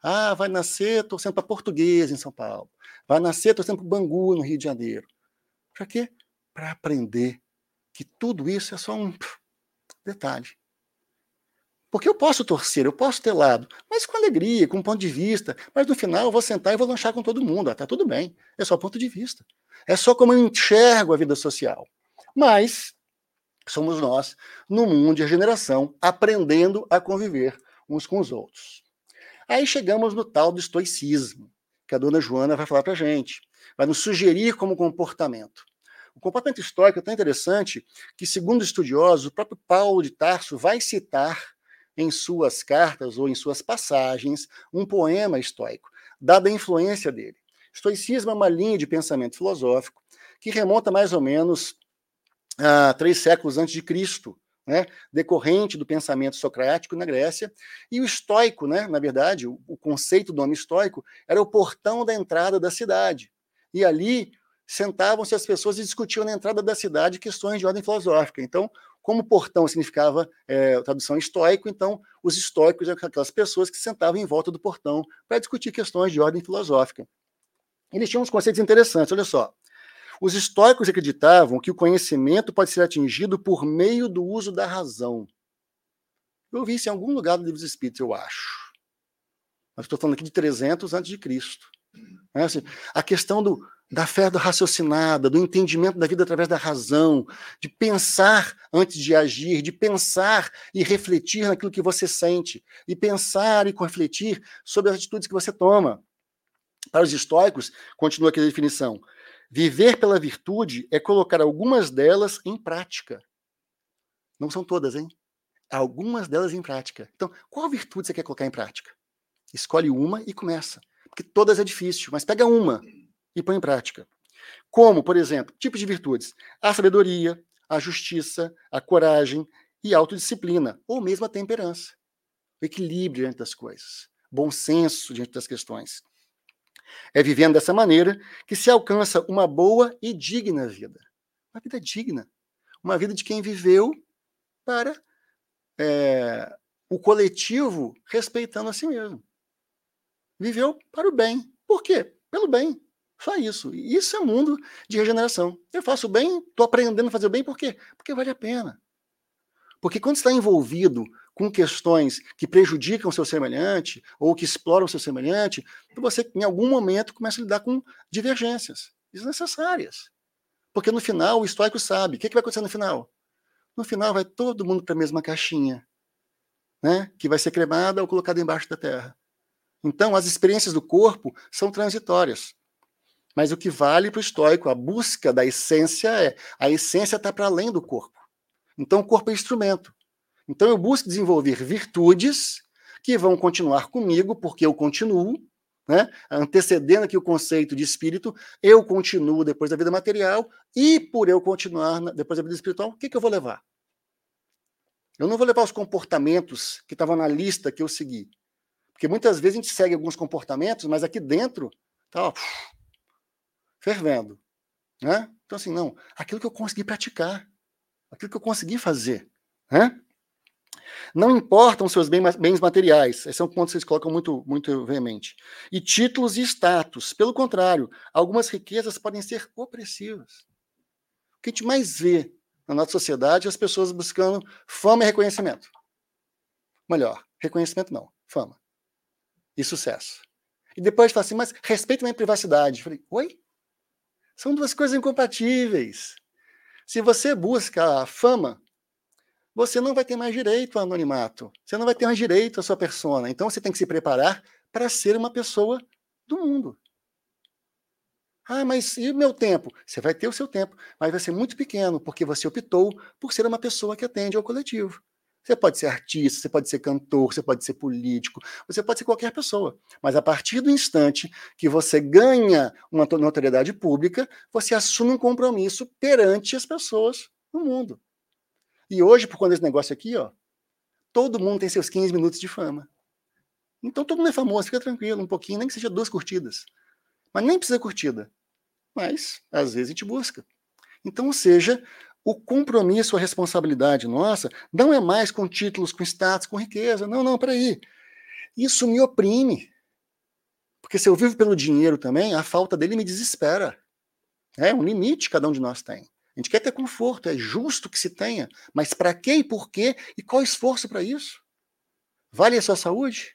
Ah, vai nascer torcendo para Português em São Paulo. Vai nascer torcendo para Bangu, no Rio de Janeiro. Para quê? Para aprender que tudo isso é só um detalhe. Porque eu posso torcer, eu posso ter lado, mas com alegria, com um ponto de vista. Mas no final eu vou sentar e vou lanchar com todo mundo. Ah, tá tudo bem. É só ponto de vista. É só como eu enxergo a vida social. Mas somos nós, no mundo de regeneração, aprendendo a conviver uns com os outros. Aí chegamos no tal do estoicismo, que a dona Joana vai falar para gente, vai nos sugerir como comportamento. O comportamento estoico é tão interessante que, segundo estudiosos, o próprio Paulo de Tarso vai citar em suas cartas ou em suas passagens um poema estoico, dada a influência dele. Estoicismo é uma linha de pensamento filosófico que remonta mais ou menos a três séculos antes de Cristo, né, decorrente do pensamento socrático na Grécia, e o estoico, né, na verdade, o, o conceito do nome estoico era o portão da entrada da cidade. E ali sentavam-se as pessoas e discutiam na entrada da cidade questões de ordem filosófica. Então, como portão significava é, tradução estoico, então os estoicos eram aquelas pessoas que sentavam em volta do portão para discutir questões de ordem filosófica. Eles tinham uns conceitos interessantes, olha só. Os estoicos acreditavam que o conhecimento pode ser atingido por meio do uso da razão. Eu vi isso em algum lugar do livro dos Espíritos, eu acho. Mas estou falando aqui de 300 antes de Cristo. É assim, a questão do, da fé do raciocinada, do entendimento da vida através da razão, de pensar antes de agir, de pensar e refletir naquilo que você sente, e pensar e refletir sobre as atitudes que você toma. Para os estoicos, continua aqui a definição: viver pela virtude é colocar algumas delas em prática. Não são todas, hein? Algumas delas em prática. Então, qual virtude você quer colocar em prática? Escolhe uma e começa. Porque todas é difícil, mas pega uma e põe em prática. Como, por exemplo, tipos de virtudes: a sabedoria, a justiça, a coragem e a autodisciplina, ou mesmo a temperança. O equilíbrio diante das coisas, bom senso diante das questões. É vivendo dessa maneira que se alcança uma boa e digna vida. Uma vida digna. Uma vida de quem viveu para é, o coletivo respeitando a si mesmo. Viveu para o bem. Por quê? Pelo bem. Só isso. Isso é um mundo de regeneração. Eu faço bem, estou aprendendo a fazer bem, por quê? Porque vale a pena. Porque quando está envolvido com questões que prejudicam o seu semelhante ou que exploram o seu semelhante, você, em algum momento, começa a lidar com divergências desnecessárias. Porque no final, o estoico sabe. O que, que vai acontecer no final? No final, vai todo mundo para a mesma caixinha, né? que vai ser cremada ou colocada embaixo da terra. Então, as experiências do corpo são transitórias. Mas o que vale para o estoico, a busca da essência é a essência está para além do corpo. Então, o corpo é instrumento. Então, eu busco desenvolver virtudes que vão continuar comigo, porque eu continuo, né? antecedendo aqui o conceito de espírito, eu continuo depois da vida material, e por eu continuar depois da vida espiritual, o que, que eu vou levar? Eu não vou levar os comportamentos que estavam na lista que eu segui. Porque muitas vezes a gente segue alguns comportamentos, mas aqui dentro está fervendo. Né? Então, assim, não, aquilo que eu consegui praticar, aquilo que eu consegui fazer. Né? Não importam seus bens materiais, esse é um ponto que vocês colocam muito, muito veemente. E títulos e status. Pelo contrário, algumas riquezas podem ser opressivas. O que a gente mais vê na nossa sociedade é as pessoas buscando fama e reconhecimento. Melhor, reconhecimento não, fama. E sucesso. E depois fala assim, mas respeito a minha privacidade. Eu falei, oi? São duas coisas incompatíveis. Se você busca a fama, você não vai ter mais direito ao anonimato. Você não vai ter mais direito à sua persona. Então você tem que se preparar para ser uma pessoa do mundo. Ah, mas e o meu tempo? Você vai ter o seu tempo, mas vai ser muito pequeno, porque você optou por ser uma pessoa que atende ao coletivo. Você pode ser artista, você pode ser cantor, você pode ser político, você pode ser qualquer pessoa. Mas a partir do instante que você ganha uma notoriedade pública, você assume um compromisso perante as pessoas no mundo. E hoje, por conta desse negócio aqui, ó, todo mundo tem seus 15 minutos de fama. Então todo mundo é famoso, fica tranquilo, um pouquinho, nem que seja duas curtidas. Mas nem precisa curtida. Mas, às vezes, a gente busca. Então, ou seja, o compromisso, a responsabilidade nossa, não é mais com títulos, com status, com riqueza. Não, não, peraí. Isso me oprime. Porque se eu vivo pelo dinheiro também, a falta dele me desespera. É um limite cada um de nós tem. A gente quer ter conforto, é justo que se tenha, mas para quê e por quê e qual esforço para isso? Vale a sua saúde?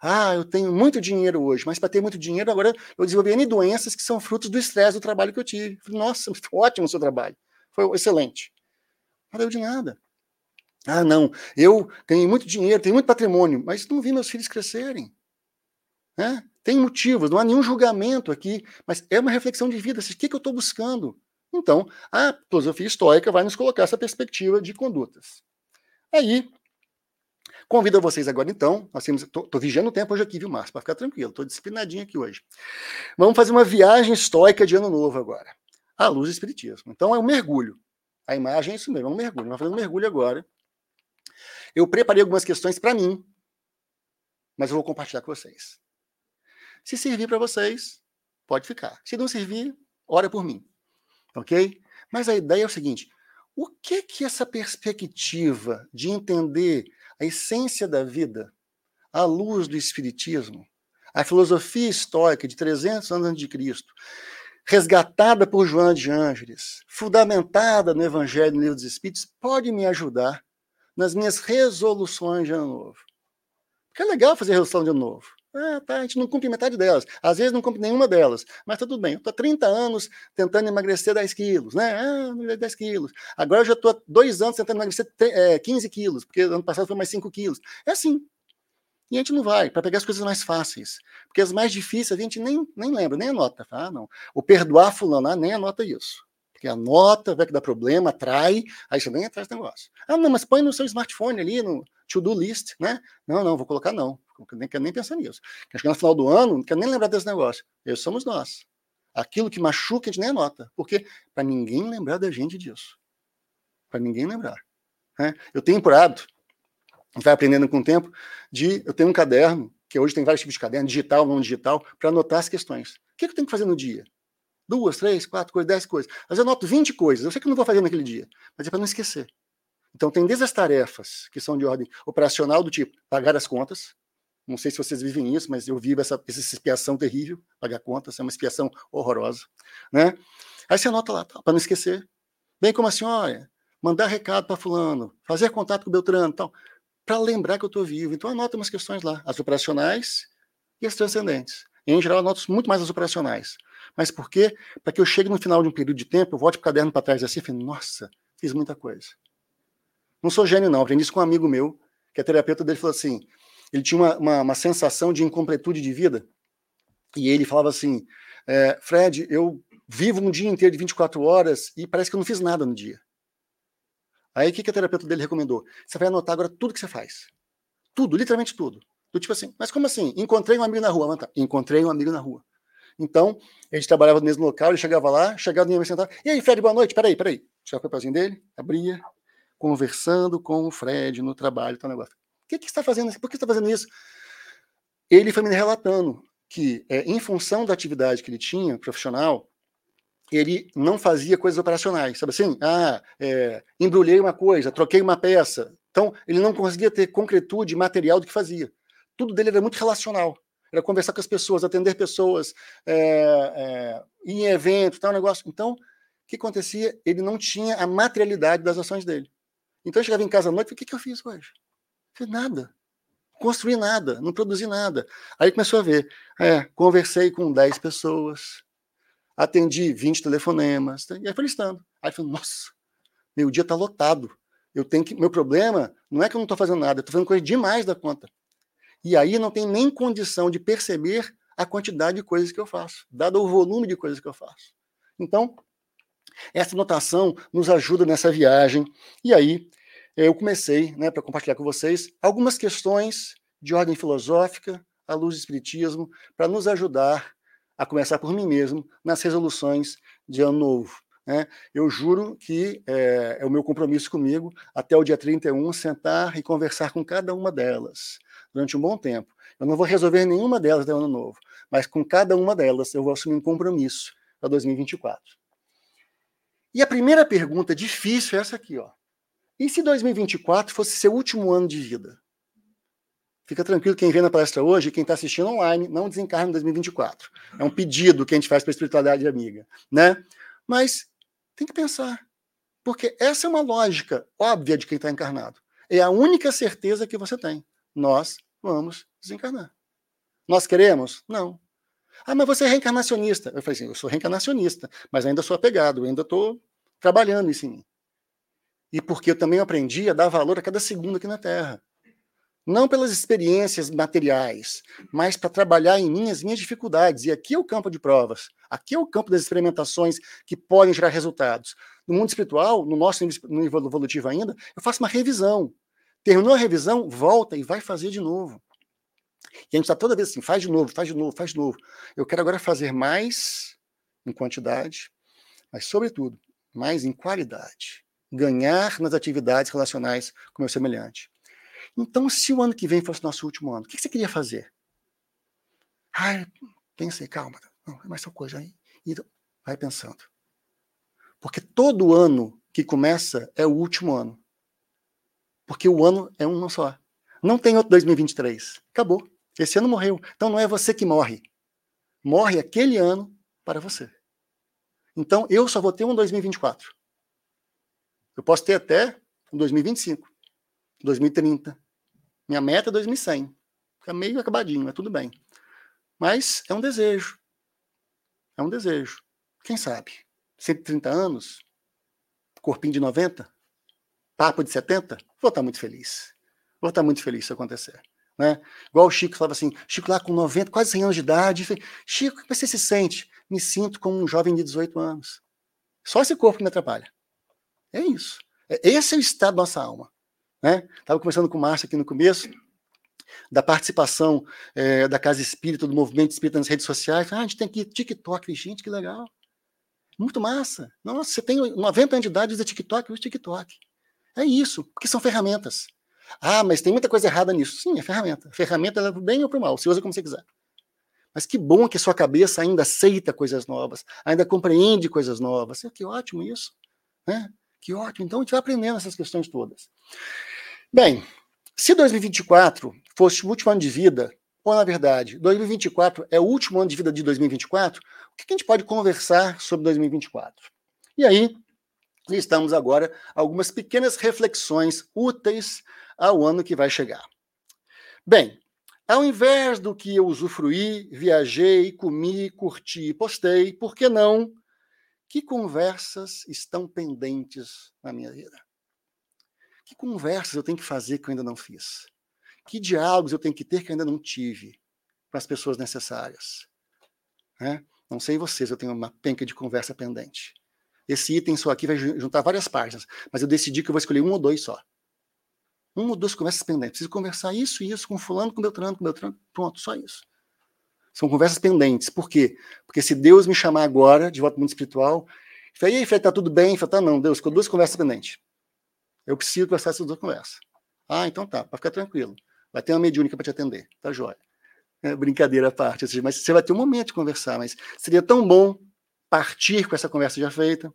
Ah, eu tenho muito dinheiro hoje, mas para ter muito dinheiro agora eu desenvolvi N doenças que são frutos do estresse do trabalho que eu tive. Nossa, ótimo o seu trabalho, foi excelente. Deu de nada. Ah, não, eu ganhei muito dinheiro, tenho muito patrimônio, mas não vi meus filhos crescerem. Né? Tem motivos, não há nenhum julgamento aqui, mas é uma reflexão de vida. O que, que eu estou buscando? Então, a filosofia estoica vai nos colocar essa perspectiva de condutas. Aí, convido vocês agora, então, nós temos, vigiando o tempo hoje aqui, viu, Márcio? Para ficar tranquilo, estou disciplinadinho aqui hoje. Vamos fazer uma viagem estoica de ano novo agora, à luz do Espiritismo. Então, é um mergulho. A imagem é isso mesmo, é um mergulho. Vamos fazer um mergulho agora. Eu preparei algumas questões para mim, mas eu vou compartilhar com vocês. Se servir para vocês, pode ficar. Se não servir, ora por mim ok? Mas a ideia é o seguinte: o que que essa perspectiva de entender a essência da vida à luz do espiritismo, a filosofia estoica de 300 anos antes de Cristo, resgatada por João de Ângeles, fundamentada no Evangelho no Livro dos Espíritos, pode me ajudar nas minhas resoluções de ano novo. Porque é legal fazer resolução de ano novo. Ah, tá, a gente não cumpre metade delas. Às vezes não cumpre nenhuma delas. Mas tá tudo bem. Eu estou há 30 anos tentando emagrecer 10 quilos, né? Ah, 10 quilos. Agora eu já estou há dois anos tentando emagrecer é, 15 quilos, porque ano passado foi mais 5 quilos. É assim. E a gente não vai, para pegar as coisas mais fáceis. Porque as mais difíceis a gente nem, nem lembra, nem anota. Ah, não. O perdoar fulano, ah, nem anota isso. Porque anota, vai que dá problema, atrai, aí você vem atrás do negócio. Ah, não, mas põe no seu smartphone ali, no to-do list, né? Não, não, vou colocar não nem quero nem pensar nisso. Quer chegar no final do ano, não quero nem lembrar desse negócio. Esses somos nós. Aquilo que machuca, a gente nem anota. Porque para ninguém lembrar da gente disso. Para ninguém lembrar. Né? Eu tenho por hábito, vai aprendendo com o tempo, de eu tenho um caderno, que hoje tem vários tipos de caderno, digital, não digital, para anotar as questões. O que, eu tenho que fazer no dia? Duas, três, quatro coisas, dez coisas. Mas eu anoto 20 coisas. Eu sei que eu não vou fazer naquele dia, mas é para não esquecer. Então, tem desde as tarefas que são de ordem operacional, do tipo pagar as contas, não sei se vocês vivem isso, mas eu vivo essa, essa expiação terrível, pagar contas, é uma expiação horrorosa. Né? Aí você anota lá, tá, para não esquecer. Bem como a senhora, mandar recado para fulano, fazer contato com o Beltrano tal. Para lembrar que eu estou vivo. Então, anota umas questões lá, as operacionais e as transcendentes. Em geral, anoto muito mais as operacionais. Mas por quê? Para que eu chegue no final de um período de tempo, eu volte para o caderno para trás assim e fale, nossa, fiz muita coisa. Não sou gênio, não. Aprendi isso com um amigo meu, que é terapeuta dele, falou assim: ele tinha uma, uma, uma sensação de incompletude de vida. E ele falava assim: é, Fred, eu vivo um dia inteiro de 24 horas e parece que eu não fiz nada no dia. Aí o que, que a terapeuta dele recomendou? Você vai anotar agora tudo que você faz. Tudo, literalmente tudo. Do tipo assim, mas como assim? Encontrei um amigo na rua. Tá. Encontrei um amigo na rua. Então, a gente trabalhava no mesmo local, ele chegava lá, chegava no me sentar. E aí, Fred, boa noite. Peraí, peraí. Chegava o papelzinho dele, abria, conversando com o Fred no trabalho, tal negócio. O que, que você está fazendo? Por que você está fazendo isso? Ele foi me relatando que, é, em função da atividade que ele tinha, profissional, ele não fazia coisas operacionais, sabe assim? Ah, é, embrulhei uma coisa, troquei uma peça. Então, ele não conseguia ter concretude material do que fazia. Tudo dele era muito relacional. Era conversar com as pessoas, atender pessoas, é, é, ir em evento, tal negócio. Então, o que acontecia? Ele não tinha a materialidade das ações dele. Então eu chegava em casa à noite e o que, que eu fiz hoje? Fiz nada. Construí nada, não produzi nada. Aí começou a ver. É, conversei com 10 pessoas, atendi 20 telefonemas, e aí foi listando. Aí falei, nossa, meu dia está lotado. Eu tenho que. Meu problema não é que eu não estou fazendo nada, eu estou fazendo coisa demais da conta. E aí não tem nem condição de perceber a quantidade de coisas que eu faço, dado o volume de coisas que eu faço. Então, essa notação nos ajuda nessa viagem. E aí, eu comecei, né, para compartilhar com vocês, algumas questões de ordem filosófica, à luz do Espiritismo, para nos ajudar a começar por mim mesmo nas resoluções de ano novo. Né? Eu juro que é, é, o meu compromisso comigo, até o dia 31, sentar e conversar com cada uma delas durante um bom tempo. Eu não vou resolver nenhuma delas até o ano novo, mas com cada uma delas eu vou assumir um compromisso para 2024. E a primeira pergunta difícil é essa aqui, ó. E se 2024 fosse seu último ano de vida? Fica tranquilo quem vem na palestra hoje, quem está assistindo online, não desencarne em 2024. É um pedido que a gente faz para a espiritualidade amiga, né? Mas tem que pensar, porque essa é uma lógica óbvia de quem está encarnado. É a única certeza que você tem. Nós vamos desencarnar. Nós queremos? Não. Ah, mas você é reencarnacionista. Eu falei assim, eu sou reencarnacionista, mas ainda sou apegado, ainda estou trabalhando isso em mim. E porque eu também aprendi a dar valor a cada segundo aqui na Terra. Não pelas experiências materiais, mas para trabalhar em mim as minhas dificuldades. E aqui é o campo de provas. Aqui é o campo das experimentações que podem gerar resultados. No mundo espiritual, no nosso nível evolutivo ainda, eu faço uma revisão. Terminou a revisão, volta e vai fazer de novo. E a gente está toda vez assim, faz de novo, faz de novo, faz de novo. Eu quero agora fazer mais em quantidade, mas, sobretudo, mais em qualidade. Ganhar nas atividades relacionais com o meu semelhante. Então, se o ano que vem fosse nosso último ano, o que você queria fazer? Ai, pensei, calma, não, é mais só coisa aí. E vai pensando. Porque todo ano que começa é o último ano. Porque o ano é um só. Não tem outro 2023. Acabou. Esse ano morreu. Então não é você que morre. Morre aquele ano para você. Então eu só vou ter um 2024. Eu posso ter até um 2025, 2030. Minha meta é 2100. Fica meio acabadinho, mas tudo bem. Mas é um desejo. É um desejo. Quem sabe? 130 anos? Corpinho de 90? Papo de 70? Vou estar muito feliz. Vou estar muito feliz se acontecer. Né? Igual o Chico falava assim, Chico lá com 90, quase 100 anos de idade, Chico, como você se sente? Me sinto como um jovem de 18 anos. Só esse corpo que me atrapalha. É isso. É, esse é o estado da nossa alma. Né? Estava conversando com o Márcio aqui no começo, da participação é, da Casa Espírita, do movimento espírita nas redes sociais. Ah, a gente tem aqui TikTok. Gente, que legal. Muito massa. Nossa, você tem 90 anos de idade, usa TikTok, usa TikTok. É isso, porque são ferramentas. Ah, mas tem muita coisa errada nisso. Sim, é ferramenta. Ferramenta é para o bem ou para o mal, você usa como você quiser. Mas que bom que a sua cabeça ainda aceita coisas novas, ainda compreende coisas novas. Que ótimo isso. Né? Que ótimo. Então a gente vai aprendendo essas questões todas. Bem, se 2024 fosse o último ano de vida, ou na verdade, 2024 é o último ano de vida de 2024, o que a gente pode conversar sobre 2024? E aí, listamos agora algumas pequenas reflexões úteis ao ano que vai chegar. Bem, ao invés do que eu usufruí, viajei, comi, curti e postei, por que não? Que conversas estão pendentes na minha vida? Que conversas eu tenho que fazer que eu ainda não fiz? Que diálogos eu tenho que ter que eu ainda não tive com as pessoas necessárias? Né? Não sei vocês, eu tenho uma penca de conversa pendente. Esse item só aqui vai juntar várias páginas, mas eu decidi que eu vou escolher um ou dois só. Um ou duas conversas pendentes. Preciso conversar isso e isso com fulano, com Beltrano, com Beltrano. Pronto, só isso. São conversas pendentes. Por quê? Porque se Deus me chamar agora, de volta ao mundo espiritual, e aí, Fred, tá tudo bem? Fala, tá, não, Deus, ficou duas conversas pendentes. Eu preciso essas duas conversas. Ah, então tá, para ficar tranquilo. Vai ter uma mediúnica para te atender. Tá jóia. É, brincadeira à parte, mas você vai ter um momento de conversar, mas seria tão bom partir com essa conversa já feita.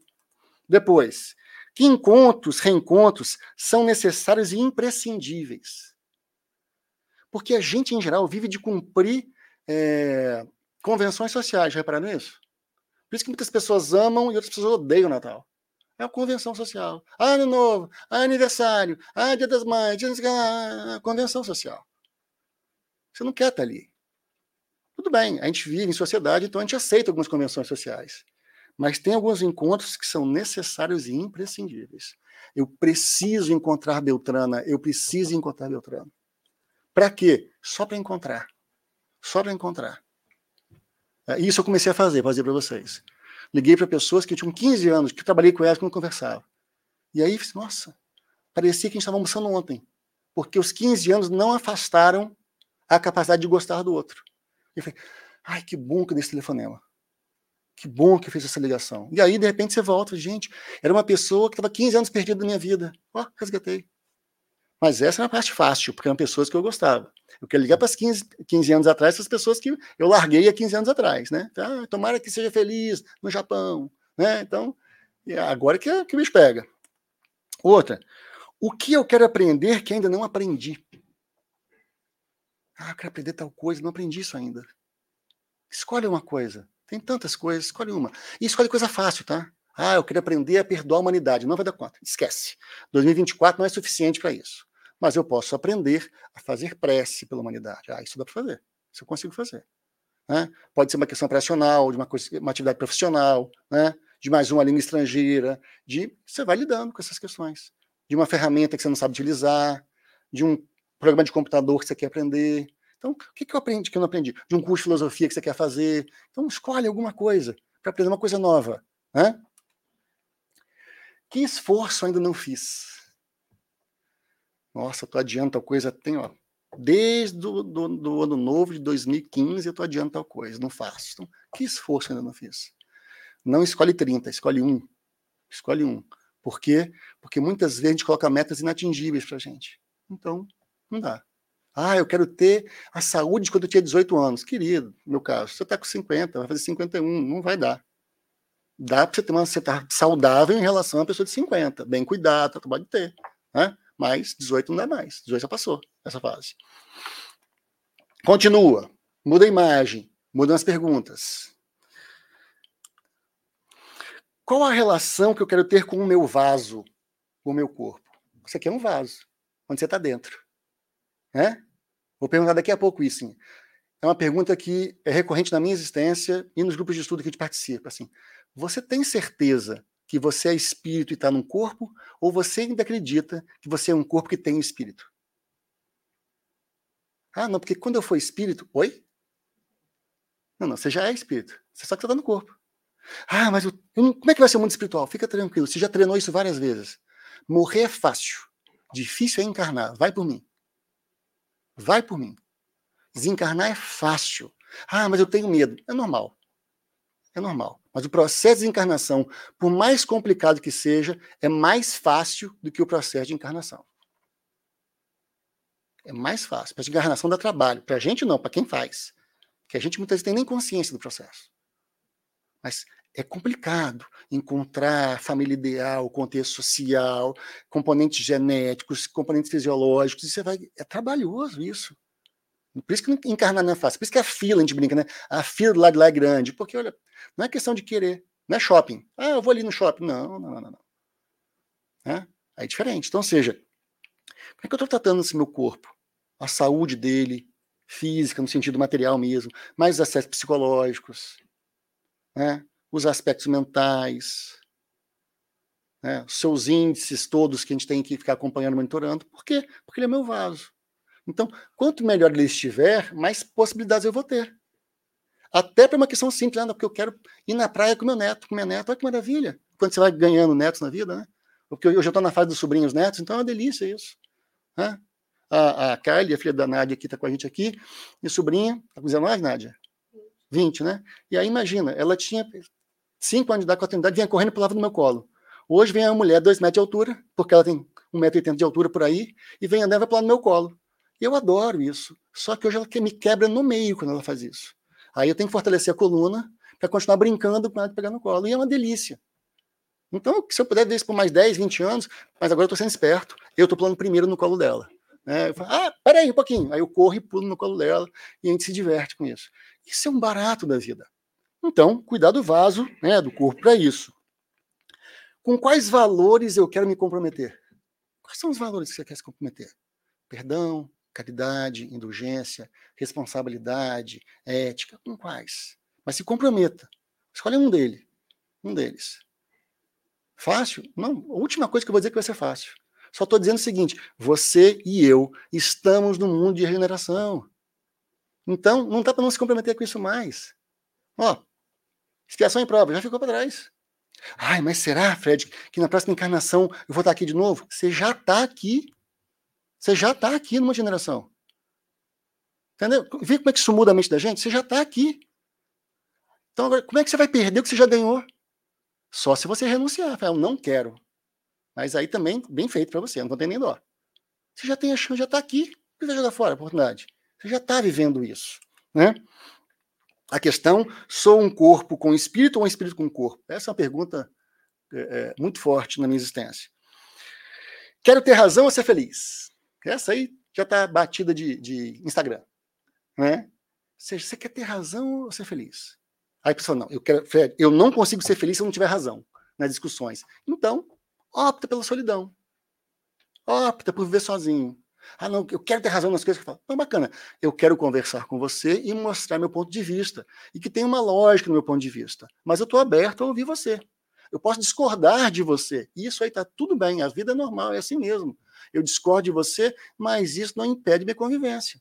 Depois, que encontros, reencontros são necessários e imprescindíveis. Porque a gente, em geral, vive de cumprir é, convenções sociais, já repararam nisso? Por isso que muitas pessoas amam e outras pessoas odeiam o Natal. É a convenção social. Ah, ano novo, ah, aniversário, ah, dia das mães, dia das... Ah, convenção social. Você não quer estar ali. Tudo bem, a gente vive em sociedade, então a gente aceita algumas convenções sociais. Mas tem alguns encontros que são necessários e imprescindíveis. Eu preciso encontrar Beltrana, eu preciso encontrar Beltrano. Para quê? Só para encontrar. Só para encontrar. É, isso eu comecei a fazer, vou dizer para vocês. Liguei para pessoas que tinham 15 anos, que trabalhei com elas, que não conversava. E aí, nossa, parecia que a gente estava almoçando ontem. Porque os 15 anos não afastaram a capacidade de gostar do outro. E eu falei, ai, que bom que eu dei esse telefonema. Que bom que eu fiz essa ligação. E aí, de repente, você volta, gente, era uma pessoa que estava 15 anos perdida da minha vida. Ó, oh, resgatei. Mas essa é uma parte fácil, porque eram pessoas que eu gostava. Eu quero ligar para as 15, 15 anos atrás, essas pessoas que eu larguei há 15 anos atrás, né? Ah, tomara que seja feliz no Japão, né? Então, agora que, que me pega. Outra, o que eu quero aprender que ainda não aprendi? Ah, eu quero aprender tal coisa, não aprendi isso ainda. Escolhe uma coisa. Tem tantas coisas, escolhe uma. E escolhe coisa fácil, tá? Ah, eu queria aprender a perdoar a humanidade. Não vai dar conta. Esquece. 2024 não é suficiente para isso. Mas eu posso aprender a fazer prece pela humanidade. Ah, isso dá para fazer. Isso eu consigo fazer. Né? Pode ser uma questão operacional, de uma, coisa, uma atividade profissional, né? de mais uma língua estrangeira, de você vai lidando com essas questões. De uma ferramenta que você não sabe utilizar, de um programa de computador que você quer aprender. Então, o que, eu aprendi que eu não aprendi? De um curso de filosofia que você quer fazer. Então, escolhe alguma coisa para aprender uma coisa nova. Né? Que esforço ainda não fiz? Nossa, eu tô adiando tal coisa, tem, ó, desde do, ano novo de 2015 eu tô adiando tal coisa, não faço. Então, que esforço ainda não fiz? Não escolhe 30, escolhe um. Escolhe um. Por quê? Porque muitas vezes a gente coloca metas inatingíveis pra gente. Então, não dá. Ah, eu quero ter a saúde quando eu tinha 18 anos. Querido, meu caso, você está com 50, vai fazer 51, não vai dar. Dá para você ter uma você tá saudável em relação a uma pessoa de 50, bem cuidado, tá, pode ter. Né? Mas 18 não dá mais. 18 já passou essa fase. Continua. Muda a imagem. Mudam as perguntas. Qual a relação que eu quero ter com o meu vaso, com o meu corpo? Isso aqui é um vaso, onde você está dentro. Né? Vou perguntar daqui a pouco isso. Sim. É uma pergunta que é recorrente na minha existência e nos grupos de estudo que a gente participa. Assim, você tem certeza que você é espírito e está num corpo, ou você ainda acredita que você é um corpo que tem espírito? Ah, não, porque quando eu for espírito. Oi? Não, não, você já é espírito. Você só que está no corpo. Ah, mas eu, como é que vai ser o mundo espiritual? Fica tranquilo, você já treinou isso várias vezes. Morrer é fácil. Difícil é encarnar. Vai por mim. Vai por mim. Desencarnar é fácil. Ah, mas eu tenho medo. É normal. É normal. Mas o processo de encarnação, por mais complicado que seja, é mais fácil do que o processo de encarnação. É mais fácil. Para a encarnação dá trabalho. Para a gente não, para quem faz. Porque a gente muitas vezes tem nem consciência do processo. Mas é complicado encontrar família ideal, contexto social, componentes genéticos, componentes fisiológicos. Isso vai, é trabalhoso isso. Por isso que encarnar não é fácil. Por isso que a fila, a gente brinca, né? A fila do lado de lá é grande. Porque, olha, não é questão de querer. Não é shopping. Ah, eu vou ali no shopping. Não, não, não, não. É, é diferente. Então, seja, é que eu estou tratando esse meu corpo? A saúde dele, física, no sentido material mesmo, mas os aspectos psicológicos, né? os aspectos mentais, né? seus índices todos que a gente tem que ficar acompanhando, monitorando. Por quê? Porque ele é meu vaso. Então, quanto melhor ele estiver, mais possibilidades eu vou ter. Até para uma questão simples, né? porque eu quero ir na praia com meu neto, com minha neta, olha que maravilha. Quando você vai ganhando netos na vida, né? Porque eu já estou na fase dos sobrinhos netos, então é uma delícia isso. Né? A, a Carly, a filha da Nádia, que está com a gente aqui, minha sobrinha, está com 19, Nádia? 20, né? E aí imagina, ela tinha 5 anos de idade, 4 anos de idade, vinha correndo e pulava no meu colo. Hoje vem a mulher, 2 metros de altura, porque ela tem 1,80m de altura por aí, e vem andando e vai pular no meu colo. Eu adoro isso. Só que hoje ela me quebra no meio quando ela faz isso. Aí eu tenho que fortalecer a coluna para continuar brincando com ela de pegar no colo. E é uma delícia. Então, se eu puder ver isso por mais 10, 20 anos, mas agora eu estou sendo esperto, eu estou pulando primeiro no colo dela. Né? Eu falo, ah, peraí um pouquinho. Aí eu corro e pulo no colo dela e a gente se diverte com isso. Isso é um barato da vida. Então, cuidar do vaso, né, do corpo para isso. Com quais valores eu quero me comprometer? Quais são os valores que você quer se comprometer? Perdão, caridade, indulgência, responsabilidade, ética, com quais? Mas se comprometa. Escolha um dele, um deles. Fácil? Não. A última coisa que eu vou dizer é que vai ser fácil. Só estou dizendo o seguinte: você e eu estamos no mundo de regeneração. Então, não dá para não se comprometer com isso mais. Ó, expiação e prova, já ficou para trás. Ai, mas será, Fred, que na próxima encarnação eu vou estar aqui de novo? Você já está aqui. Você já está aqui numa generação. Entendeu? Vê como é que isso muda a mente da gente? Você já está aqui. Então, agora, como é que você vai perder o que você já ganhou? Só se você renunciar. Eu não quero. Mas aí também, bem feito para você, não ter nem dó. Você já tem a chance, já está aqui. Por que você jogar fora a oportunidade? Você já está vivendo isso. Né? A questão, sou um corpo com espírito ou um espírito com corpo? Essa é uma pergunta é, é, muito forte na minha existência. Quero ter razão ou ser feliz? Essa aí já está batida de, de Instagram. Né? Você quer ter razão ou ser feliz? Aí a pessoa, não, eu, quero, Fred, eu não consigo ser feliz se eu não tiver razão nas discussões. Então, opta pela solidão. Opta por viver sozinho. Ah, não, eu quero ter razão nas coisas que eu falo. Não, bacana. Eu quero conversar com você e mostrar meu ponto de vista. E que tem uma lógica no meu ponto de vista. Mas eu estou aberto a ouvir você. Eu posso discordar de você. Isso aí está tudo bem. A vida é normal, é assim mesmo. Eu discordo de você, mas isso não impede minha convivência.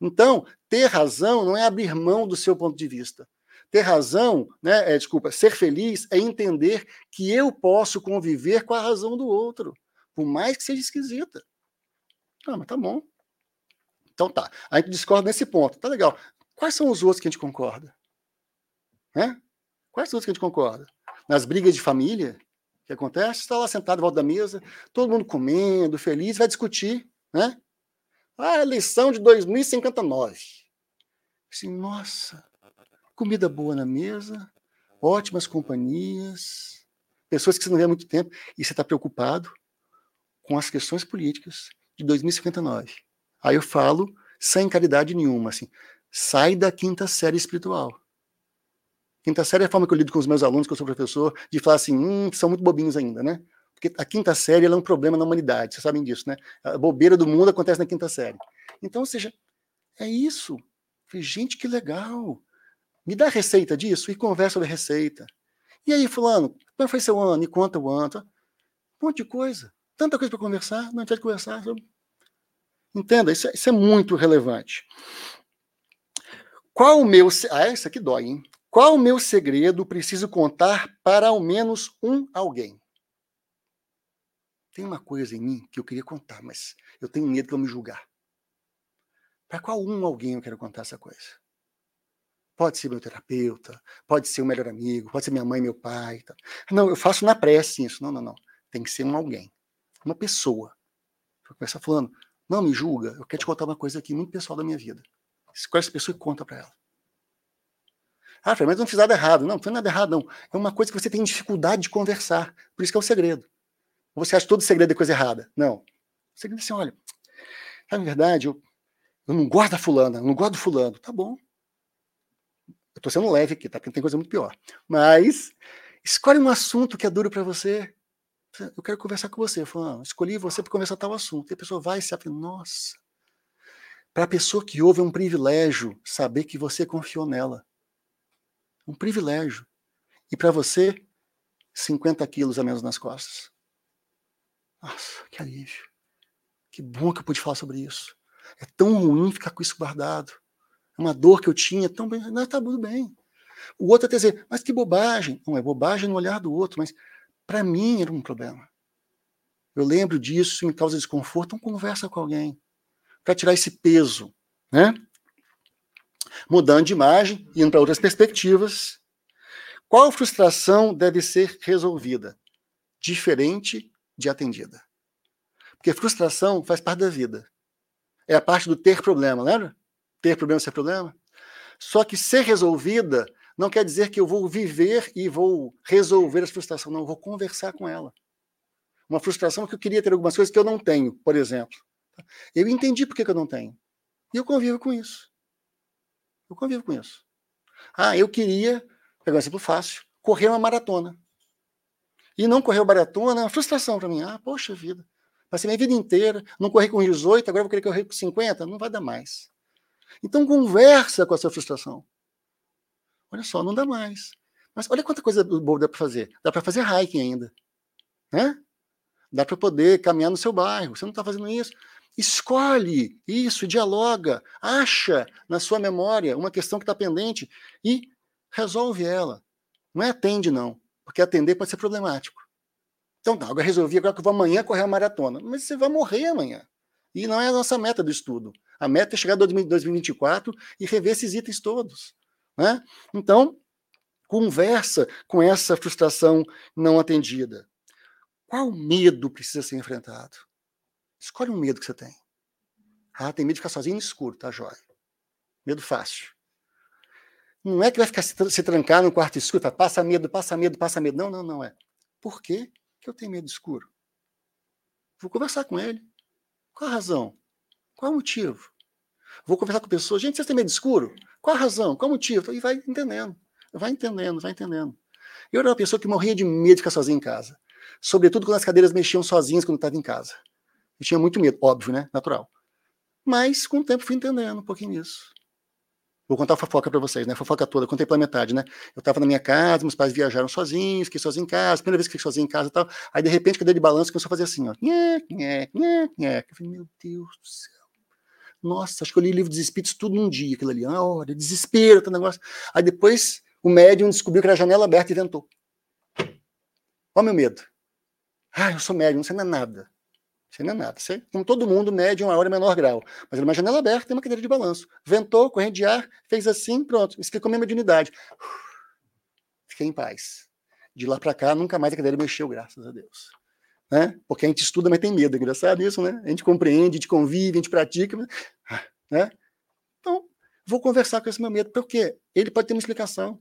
Então, ter razão não é abrir mão do seu ponto de vista. Ter razão, né, é, desculpa, ser feliz é entender que eu posso conviver com a razão do outro, por mais que seja esquisita. Ah, mas tá bom. Então tá. A gente discorda nesse ponto. Tá legal. Quais são os outros que a gente concorda? Né? Quais são os outros que a gente concorda? Nas brigas de família, que acontece, está lá sentado em volta da mesa, todo mundo comendo, feliz, vai discutir, né? Ah, eleição de 2059. Assim, nossa, comida boa na mesa, ótimas companhias, pessoas que você não vê há muito tempo, e você está preocupado com as questões políticas de 2059. Aí eu falo, sem caridade nenhuma, assim, sai da quinta série espiritual. Quinta série é a forma que eu lido com os meus alunos, que eu sou professor, de falar assim, hum, são muito bobinhos ainda, né? Porque a quinta série é um problema na humanidade, vocês sabem disso, né? A bobeira do mundo acontece na quinta série. Então, ou seja, é isso. Gente, que legal me dá a receita disso e conversa sobre a receita. E aí, fulano, como foi seu ano? E conta o ano. Um monte de coisa. Tanta coisa para conversar, não de conversar sobre... Entenda, isso é, isso é, muito relevante. Qual o meu... Ah, isso aqui dói, hein? Qual o meu segredo preciso contar para ao menos um alguém? Tem uma coisa em mim que eu queria contar, mas eu tenho medo que eu me julgar. Para qual um alguém eu quero contar essa coisa? Pode ser meu terapeuta, pode ser o melhor amigo, pode ser minha mãe, meu pai. Tá. Não, eu faço na prece isso. Não, não, não. Tem que ser um alguém, uma pessoa. Vou começar falando, não me julga, eu quero te contar uma coisa aqui muito pessoal da minha vida. Escolhe essa pessoa e conta para ela. Ah, mas não fiz nada errado. Não, não foi nada errado, não. É uma coisa que você tem dificuldade de conversar. Por isso que é o segredo. Você acha todo segredo é coisa errada. Não. O segredo é assim, olha, na verdade, eu, eu não gosto da fulana, eu não gosto do fulano. Tá bom. Estou sendo leve aqui, tá? Porque tem coisa muito pior. Mas escolhe um assunto que é duro para você. Eu quero conversar com você. Fulano, escolhi você para conversar tal assunto. E a pessoa vai e se abre, nossa. Para a pessoa que ouve é um privilégio saber que você confiou nela. Um privilégio. E para você, 50 quilos a menos nas costas. Nossa, que alívio. Que bom que eu pude falar sobre isso. É tão ruim ficar com isso guardado. É uma dor que eu tinha, tão bem. Não, tá tudo bem. O outro até dizer, mas que bobagem. Não é bobagem no olhar do outro, mas para mim era um problema. Eu lembro disso, me causa desconforto, então conversa com alguém para tirar esse peso, né? Mudando de imagem, indo para outras perspectivas. Qual frustração deve ser resolvida? Diferente de atendida. Porque frustração faz parte da vida. É a parte do ter problema, lembra? Ter problema, ser problema. Só que ser resolvida não quer dizer que eu vou viver e vou resolver essa frustração. Não, eu vou conversar com ela. Uma frustração que eu queria ter algumas coisas que eu não tenho, por exemplo. Eu entendi por que, eu não tenho. E eu convivo com isso. Eu convivo com isso. Ah, eu queria, pegar um exemplo fácil, correr uma maratona. E não correr uma maratona é uma frustração para mim. Ah, poxa vida. Passei minha vida inteira, não corri com 18, agora vou querer correr com 50? Não vai dar mais. Então conversa com a sua frustração. Olha só, não dá mais. Mas olha quanta coisa boa dá para fazer. Dá para fazer hiking ainda. Né? Dá para poder caminhar no seu bairro. Você não está fazendo isso. Escolhe isso, dialoga, acha na sua memória uma questão que está pendente e resolve ela. Não é atende, não, porque atender pode ser problemático. Então, não, agora resolvi, agora que eu vou amanhã correr a maratona. Mas você vai morrer amanhã. E não é a nossa meta do estudo. A meta é chegar em 2024 e rever esses itens todos. Né? Então, conversa com essa frustração não atendida. Qual medo precisa ser enfrentado? Escolhe um medo que você tem. Ah, tem medo de ficar sozinho no escuro, tá, jóia? Medo fácil. Não é que vai ficar se, se trancar no quarto escuro, tá? passa medo, passa medo, passa medo. Não, não, não é. Por que eu tenho medo escuro? Vou conversar com ele. Qual a razão? Qual o motivo? Vou conversar com pessoas. Gente, vocês têm medo escuro? Qual a razão? Qual o motivo? E vai entendendo. Vai entendendo, vai entendendo. Eu era uma pessoa que morria de medo de ficar sozinho em casa. Sobretudo quando as cadeiras mexiam sozinhas quando estava em casa. Eu tinha muito medo, óbvio, né? Natural. Mas com o tempo fui entendendo um pouquinho isso. Vou contar a fofoca para vocês, né? Fofoca toda, contei pela metade, né? Eu estava na minha casa, meus pais viajaram sozinhos, fiquei sozinho em casa, primeira vez que fiquei sozinho em casa e tal. Aí, de repente, cadeira de balanço começou a fazer assim, ó. Nhé, nhé, nhé, nhé. Eu falei, meu Deus do céu. Nossa, acho que eu li livro dos Espíritos tudo num dia, aquilo ali. Ah, olha, desespero, tá negócio. Aí depois o médium descobriu que era a janela aberta e ventou. Olha o meu medo. Ah, eu sou médium, não sei nada. Isso não é nada. Você, como todo mundo, mede uma hora menor grau. Mas era uma janela aberta e uma cadeira de balanço. Ventou, corrente de ar, fez assim, pronto. Explicou minha mediunidade. Fiquei em paz. De lá para cá, nunca mais a cadeira mexeu, graças a Deus. Né? Porque a gente estuda, mas tem medo. É engraçado isso, né? A gente compreende, a gente convive, a gente pratica. Né? Então, vou conversar com esse meu medo. Porque ele pode ter uma explicação.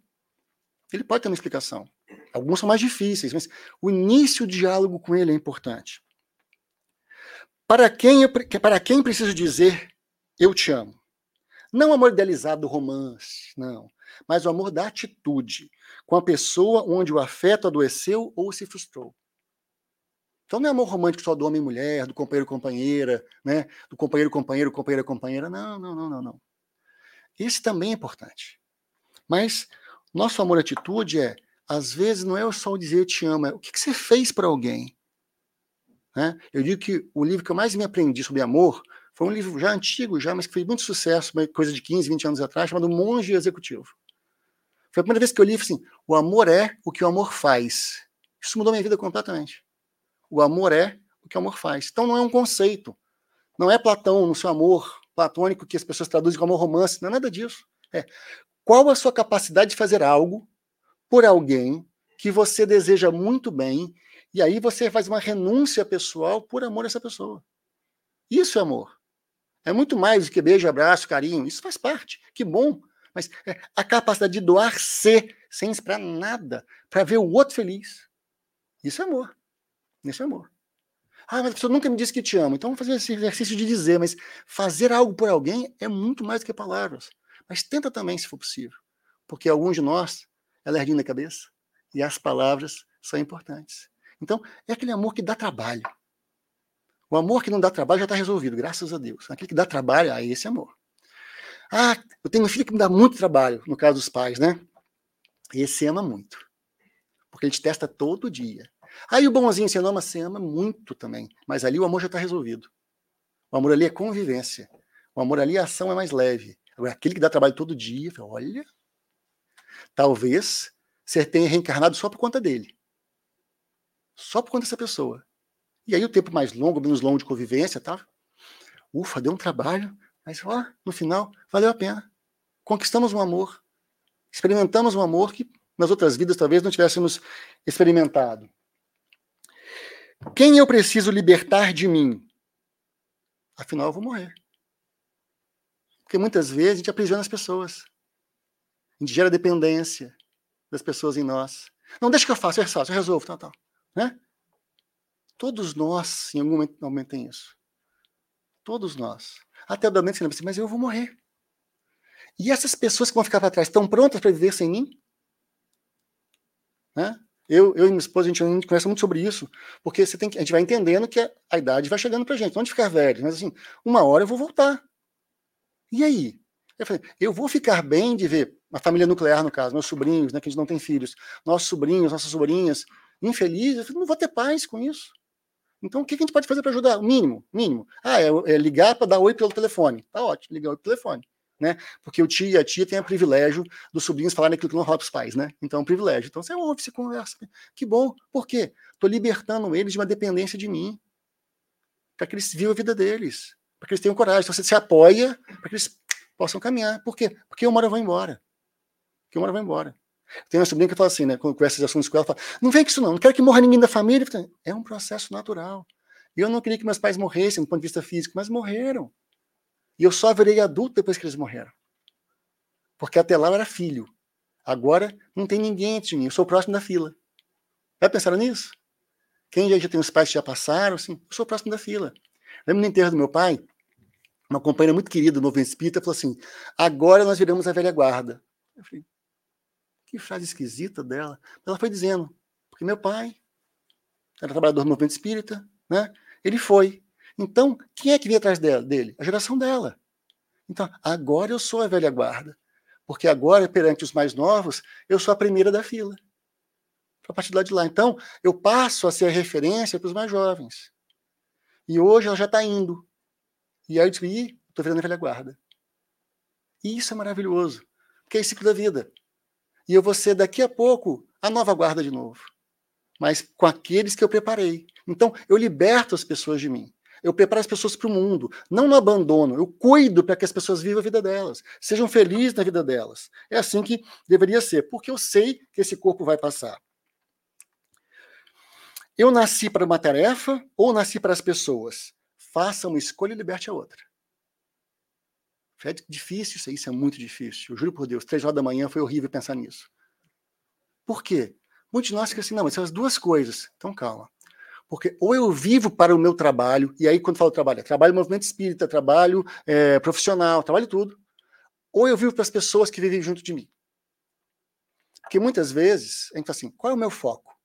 Ele pode ter uma explicação. Alguns são mais difíceis, mas o início do diálogo com ele é importante. Para quem, eu, para quem preciso dizer eu te amo? Não amor idealizado do romance, não. Mas o amor da atitude, com a pessoa onde o afeto adoeceu ou se frustrou. Então não é amor romântico só do homem e mulher, do companheiro companheira, né? do companheiro companheiro, companheira companheira. Não, não, não, não, não. Esse também é importante. Mas nosso amor atitude é, às vezes, não é só dizer eu te amo, é o que, que você fez para alguém. Né? Eu digo que o livro que eu mais me aprendi sobre amor foi um livro já antigo, já, mas que fez muito sucesso, coisa de 15, 20 anos atrás, chamado Monge Executivo. Foi a primeira vez que eu li assim: o amor é o que o amor faz. Isso mudou minha vida completamente. O amor é o que o amor faz. Então não é um conceito. Não é Platão no seu amor platônico que as pessoas traduzem como romance. Não é nada disso. É qual a sua capacidade de fazer algo por alguém que você deseja muito bem e aí você faz uma renúncia pessoal por amor a essa pessoa. Isso é amor. É muito mais do que beijo, abraço, carinho. Isso faz parte. Que bom. Mas é a capacidade de doar ser sem esperar nada para ver o outro feliz. Isso é amor. Isso é amor. Ah, mas a pessoa nunca me disse que te amo. Então vamos fazer esse exercício de dizer, mas fazer algo por alguém é muito mais do que palavras. Mas tenta também, se for possível. Porque alguns de nós é lerdinho na cabeça e as palavras são importantes. Então, é aquele amor que dá trabalho. O amor que não dá trabalho já está resolvido, graças a Deus. Aquele que dá trabalho, ah, esse amor. Ah, eu tenho um filho que me dá muito trabalho, no caso dos pais, né? Esse ama muito. Porque ele te testa todo dia. Aí o bonzinho você não ama, você ama muito também. Mas ali o amor já está resolvido. O amor ali é convivência. O amor ali, a ação é mais leve. Agora, aquele que dá trabalho todo dia, olha, talvez você tenha reencarnado só por conta dele. Só por conta dessa pessoa. E aí o tempo mais longo, menos longo de convivência, tá? Ufa, deu um trabalho, mas ó, no final valeu a pena. Conquistamos um amor. Experimentamos um amor que nas outras vidas talvez não tivéssemos experimentado. Quem eu preciso libertar de mim? Afinal, eu vou morrer. Porque muitas vezes a gente aprisiona as pessoas. A gente gera dependência das pessoas em nós. Não, deixa que eu faço, eu faço, resolvo, tal, tal. Né? Todos nós, em algum momento, momento tem isso. Todos nós. Até o momento você lembra assim, mas eu vou morrer. E essas pessoas que vão ficar para trás estão prontas para viver sem mim? Né? Eu, eu e minha esposa, a gente, conversa muito sobre isso, porque você tem que, a gente vai entendendo que a, idade vai chegando pra gente, não de ficar velho, mas assim, uma hora eu vou voltar. E aí? Eu falei, eu vou ficar bem de ver a família nuclear, no caso, meus sobrinhos, né, que a gente não tem filhos, nossos sobrinhos, nossas sobrinhas, infelizes, eu não vou ter paz com isso. Então, o que a gente pode fazer para ajudar? O mínimo, mínimo. Ah, é, é ligar para dar oi pelo telefone. Tá ótimo, ligar oi pelo telefone né? Porque o tio e a tia têm o privilégio dos sobrinhos falarem aquilo que não rola para os pais, né? Então é um privilégio. Então você ouve, você conversa. Que bom. Por quê? Estou libertando eles de uma dependência de mim. Para que eles vivam a vida deles. Para que eles tenham coragem. Então você se apoia para que eles possam caminhar. Por quê? Porque uma hora eu vou embora. Porque uma hora eu vou embora. Tem uma sobrinha que fala assim, né? Quando conversa esses assuntos com ela, fala: não vem com isso não, não quero que morra ninguém da família. É um processo natural. Eu não queria que meus pais morressem do ponto de vista físico, mas morreram. E eu só virei adulto depois que eles morreram. Porque até lá eu era filho. Agora não tem ninguém antes de mim, eu sou o próximo da fila. Já pensaram nisso? Quem já, já tem os pais que já passaram, assim, eu sou o próximo da fila. Lembro no enterro do meu pai, uma companheira muito querida do Movimento Espírita falou assim: agora nós viramos a velha guarda. Eu falei, que frase esquisita dela. Ela foi dizendo, porque meu pai era trabalhador do Movimento Espírita, né? Ele foi. Então, quem é que vinha atrás dele? A geração dela. Então, agora eu sou a velha guarda. Porque agora, perante os mais novos, eu sou a primeira da fila. A partir de lá. Então, eu passo a ser a referência para os mais jovens. E hoje ela já está indo. E aí eu digo, estou virando a velha guarda. E isso é maravilhoso. Porque é o ciclo da vida. E eu vou ser daqui a pouco a nova guarda de novo. Mas com aqueles que eu preparei. Então, eu liberto as pessoas de mim. Eu preparo as pessoas para o mundo, não no abandono. Eu cuido para que as pessoas vivam a vida delas, sejam felizes na vida delas. É assim que deveria ser, porque eu sei que esse corpo vai passar. Eu nasci para uma tarefa ou nasci para as pessoas? Faça uma escolha e liberte a outra. É difícil isso isso é muito difícil. Eu juro por Deus, três horas da manhã foi horrível pensar nisso. Por quê? Muitos de nós ficam assim, não, mas são as duas coisas. Então calma. Porque ou eu vivo para o meu trabalho, e aí quando falo trabalho, é trabalho movimento espírita, trabalho é, profissional, trabalho tudo, ou eu vivo para as pessoas que vivem junto de mim. Porque muitas vezes a gente fala assim, qual é o meu foco?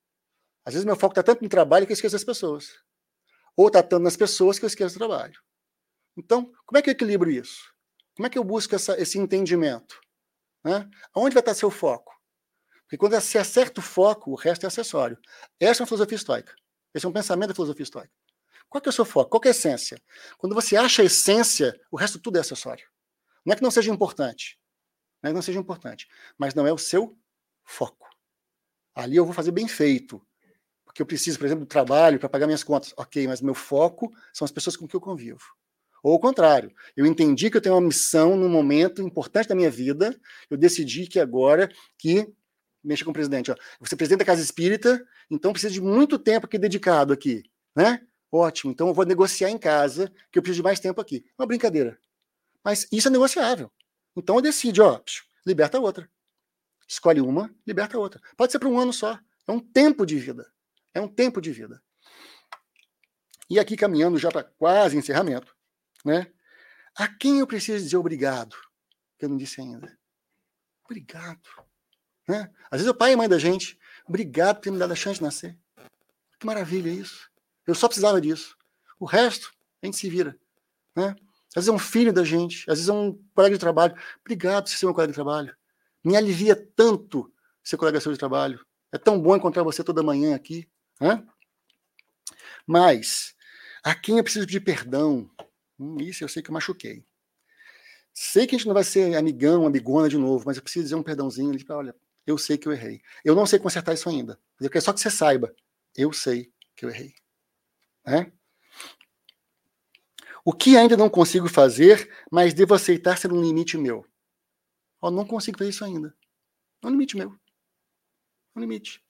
Às vezes meu foco está tanto no trabalho que eu esqueço as pessoas. Ou está tanto nas pessoas que eu esqueço o trabalho. Então, como é que eu equilibro isso? Como é que eu busco essa, esse entendimento? Né? Onde vai estar seu foco? Porque quando você acerta o foco, o resto é acessório. Essa é uma filosofia estoica. Esse é um pensamento da filosofia estoica. Qual é o seu foco? Qual é a essência? Quando você acha a essência, o resto tudo é acessório. Não é que não seja importante. Não é que não seja importante. Mas não é o seu foco. Ali eu vou fazer bem feito. Porque eu preciso, por exemplo, do trabalho para pagar minhas contas. Ok, mas meu foco são as pessoas com que eu convivo. Ou o contrário, eu entendi que eu tenho uma missão num momento importante da minha vida, eu decidi que agora que mexa com o presidente. Ó. Você é presidente da Casa Espírita, então precisa de muito tempo aqui dedicado aqui, né? Ótimo, então eu vou negociar em casa, que eu preciso de mais tempo aqui. Uma brincadeira. Mas isso é negociável. Então eu decido, ó, liberta a outra. Escolhe uma, liberta a outra. Pode ser para um ano só. É um tempo de vida. É um tempo de vida. E aqui caminhando já para quase encerramento, né? A quem eu preciso dizer obrigado? Que eu não disse ainda. Obrigado. Né? Às vezes o pai e a mãe da gente, obrigado por ter me dado a chance de nascer. Que maravilha isso. Eu só precisava disso. O resto, a gente se vira. Né? Às vezes é um filho da gente, às vezes é um colega de trabalho. Obrigado por ser meu colega de trabalho. Me alivia tanto ser colega seu de trabalho. É tão bom encontrar você toda manhã aqui. Né? Mas, a quem eu preciso pedir perdão? Isso eu sei que eu machuquei. Sei que a gente não vai ser amigão, amigona de novo, mas eu preciso dizer um perdãozinho ali para, olha, eu sei que eu errei. Eu não sei consertar isso ainda. Eu quero só que você saiba. Eu sei que eu errei. Né? O que ainda não consigo fazer, mas devo aceitar ser um limite meu? Eu não consigo fazer isso ainda. É um limite meu. É um limite.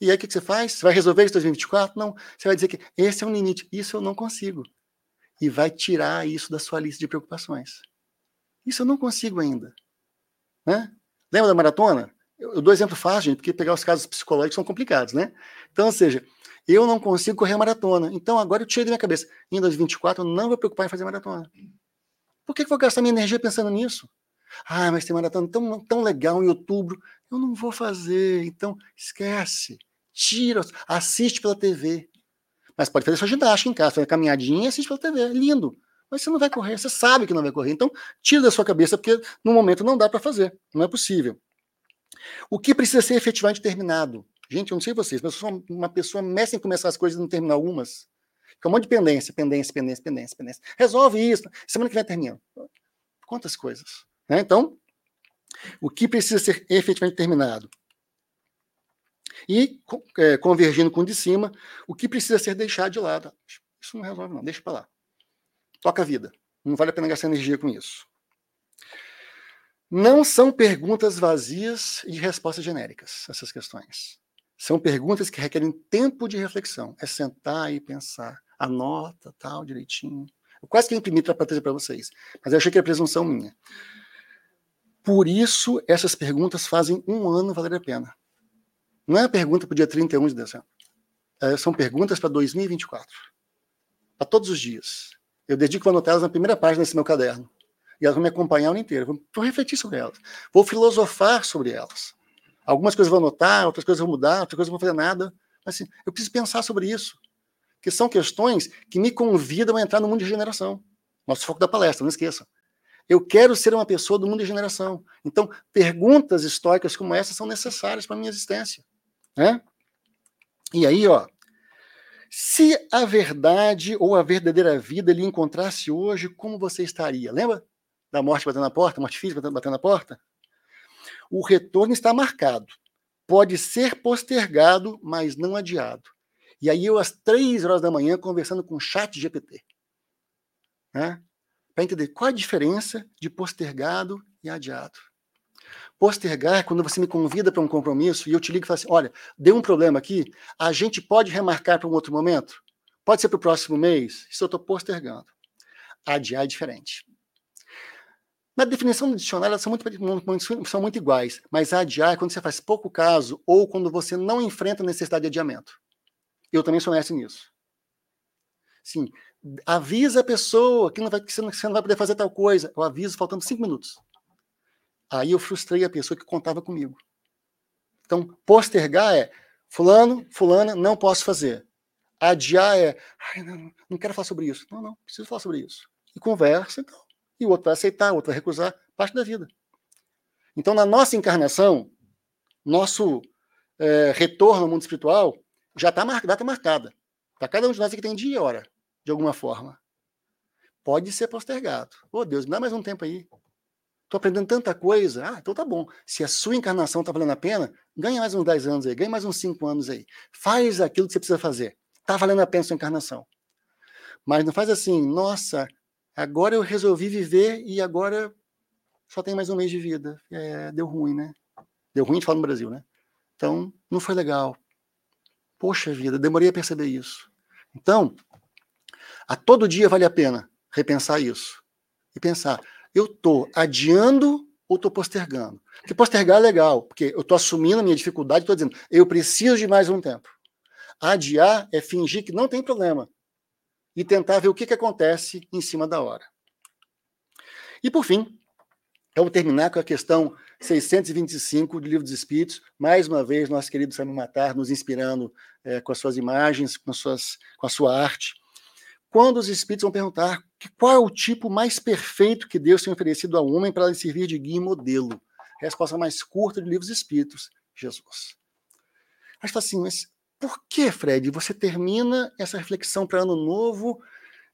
E aí o que você faz? Você vai resolver isso em 2024? Não. Você vai dizer que esse é um limite. Isso eu não consigo. E vai tirar isso da sua lista de preocupações. Isso eu não consigo ainda. Né? Lembra da maratona? Eu, eu dou exemplo fácil, gente, porque pegar os casos psicológicos são complicados, né? Então, ou seja, eu não consigo correr a maratona. Então, agora eu tirei da minha cabeça. Em 2024, eu não vou preocupar em fazer maratona. Por que, que eu vou gastar minha energia pensando nisso? Ah, mas tem maratona tão, tão legal em outubro. Eu não vou fazer. Então, esquece. Tira. Assiste pela TV. Mas pode fazer sua ginástica em casa, fazer caminhadinha e assiste pela TV. Lindo. Mas você não vai correr, você sabe que não vai correr. Então, tira da sua cabeça, porque no momento não dá para fazer. Não é possível. O que precisa ser efetivamente terminado? Gente, eu não sei vocês, mas eu sou uma pessoa mestre em começar as coisas e não terminar algumas. Fica um monte de pendência, pendência, pendência, pendência, pendência. Resolve isso. Semana que vem termina. Quantas coisas. Né? Então, o que precisa ser efetivamente terminado? E, é, convergindo com o de cima, o que precisa ser deixado de lado? Isso não resolve, não. Deixa para lá. Toca a vida. Não vale a pena gastar energia com isso. Não são perguntas vazias e respostas genéricas, essas questões. São perguntas que requerem tempo de reflexão. É sentar e pensar. Anota, tal, direitinho. Eu quase que imprimi para trazer para vocês, mas eu achei que era presunção minha. Por isso, essas perguntas fazem um ano valer a pena. Não é a pergunta para o dia 31 de dezembro. É, são perguntas para 2024. Para todos os dias. Eu dedico anotar na primeira página desse meu caderno. E elas vão me acompanhar o ano inteiro. Vou refletir sobre elas. Vou filosofar sobre elas. Algumas coisas vão anotar, outras coisas vão mudar, outras coisas vão fazer nada. Mas assim, eu preciso pensar sobre isso. Que são questões que me convidam a entrar no mundo de regeneração. Nosso foco da palestra, não esqueça. Eu quero ser uma pessoa do mundo de regeneração. Então, perguntas históricas como essa são necessárias para a minha existência. Né? E aí, ó, se a verdade ou a verdadeira vida lhe encontrasse hoje, como você estaria? Lembra da morte batendo na porta, morte física batendo na porta? O retorno está marcado. Pode ser postergado, mas não adiado. E aí eu, às três horas da manhã, conversando com o chat GPT. Né? Para entender qual a diferença de postergado e adiado. Postergar é quando você me convida para um compromisso e eu te ligo e falo assim: olha, deu um problema aqui, a gente pode remarcar para um outro momento? Pode ser para o próximo mês? Isso eu estou postergando. Adiar é diferente. Na definição do dicionário, elas são muito, são muito iguais, mas adiar é quando você faz pouco caso ou quando você não enfrenta a necessidade de adiamento. Eu também sou mestre nisso. Sim, avisa a pessoa que, não vai, que você não vai poder fazer tal coisa. Eu aviso faltando cinco minutos. Aí eu frustrei a pessoa que contava comigo. Então, postergar é fulano, fulana, não posso fazer. Adiar é, não, não quero falar sobre isso. Não, não, preciso falar sobre isso. E conversa, então e o outro vai aceitar, o outro vai recusar, parte da vida. Então, na nossa encarnação, nosso é, retorno ao mundo espiritual já está mar data marcada. Para cada um de nós aqui tem dia e hora, de alguma forma. Pode ser postergado. Ô oh, Deus, me dá mais um tempo aí. Estou aprendendo tanta coisa. Ah, então tá bom. Se a sua encarnação está valendo a pena, ganha mais uns 10 anos aí, ganha mais uns 5 anos aí. Faz aquilo que você precisa fazer. Está valendo a pena a sua encarnação. Mas não faz assim, nossa, Agora eu resolvi viver e agora só tem mais um mês de vida. É, deu ruim, né? Deu ruim de falar no Brasil, né? Então, não foi legal. Poxa vida, demorei a perceber isso. Então, a todo dia vale a pena repensar isso. E pensar, eu estou adiando ou estou postergando? Porque postergar é legal, porque eu estou assumindo a minha dificuldade, estou dizendo, eu preciso de mais um tempo. Adiar é fingir que não tem problema e tentar ver o que, que acontece em cima da hora. E, por fim, eu vou terminar com a questão 625 do Livro dos Espíritos. Mais uma vez, nosso querido Samuel Matar nos inspirando é, com as suas imagens, com, suas, com a sua arte. Quando os Espíritos vão perguntar qual é o tipo mais perfeito que Deus tem oferecido ao homem para lhe servir de guia e modelo. Resposta mais curta do Livro dos Espíritos: Jesus. Mas está assim, mas por que, Fred, você termina essa reflexão para ano novo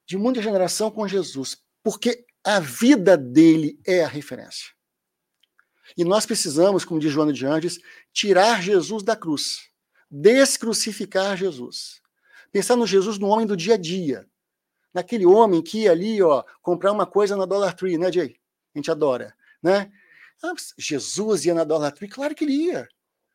de muita geração com Jesus? Porque a vida dele é a referência. E nós precisamos, como diz Joana de Andes, tirar Jesus da cruz, descrucificar Jesus. Pensar no Jesus no homem do dia a dia, naquele homem que ia ali, ó, comprar uma coisa na Dollar Tree, né, Jay? A gente adora, né? Ah, Jesus ia na Dollar Tree? Claro que ele ia.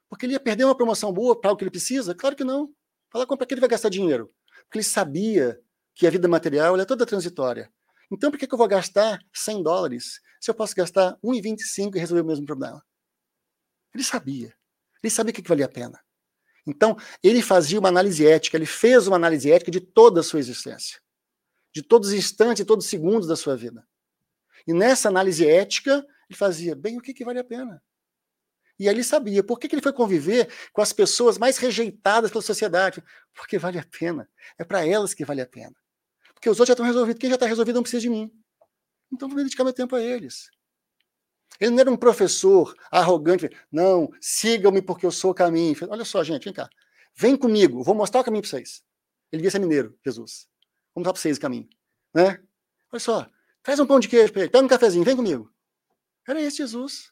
Porque ele ia perder uma promoção boa para o que ele precisa? Claro que não. Fala, para que ele vai gastar dinheiro? Porque ele sabia que a vida material é toda transitória. Então, por que, que eu vou gastar 100 dólares se eu posso gastar 1,25 e resolver o mesmo problema? Ele sabia. Ele sabia o que, que valia a pena. Então, ele fazia uma análise ética, ele fez uma análise ética de toda a sua existência, de todos os instantes todos os segundos da sua vida. E nessa análise ética, ele fazia, bem, o que, que vale a pena? E aí ele sabia por que, que ele foi conviver com as pessoas mais rejeitadas pela sociedade. Porque vale a pena. É para elas que vale a pena. Porque os outros já estão resolvidos. Quem já está resolvido não precisa de mim. Então vou dedicar meu tempo a eles. Ele não era um professor arrogante. Não, sigam-me porque eu sou o caminho. Olha só, gente, vem cá. Vem comigo, vou mostrar o caminho para vocês. Ele devia ser mineiro, Jesus. Vou mostrar para vocês o caminho. Né? Olha só, traz um pão de queijo para ele, pega um cafezinho, vem comigo. Era esse Jesus.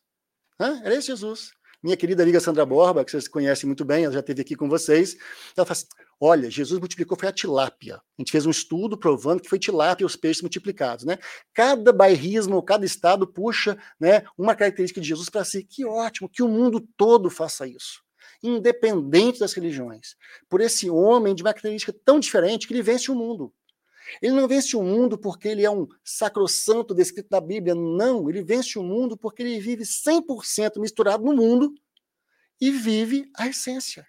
Né? Era esse Jesus. Minha querida amiga Sandra Borba, que vocês conhecem muito bem, ela já esteve aqui com vocês, ela fala assim, olha, Jesus multiplicou foi a tilápia. A gente fez um estudo provando que foi tilápia os peixes multiplicados, né? Cada bairrismo, cada estado puxa né, uma característica de Jesus para si. Que ótimo, que o mundo todo faça isso. Independente das religiões. Por esse homem de uma característica tão diferente que ele vence o mundo. Ele não vence o mundo porque ele é um sacrossanto descrito na Bíblia, não. Ele vence o mundo porque ele vive 100% misturado no mundo e vive a essência.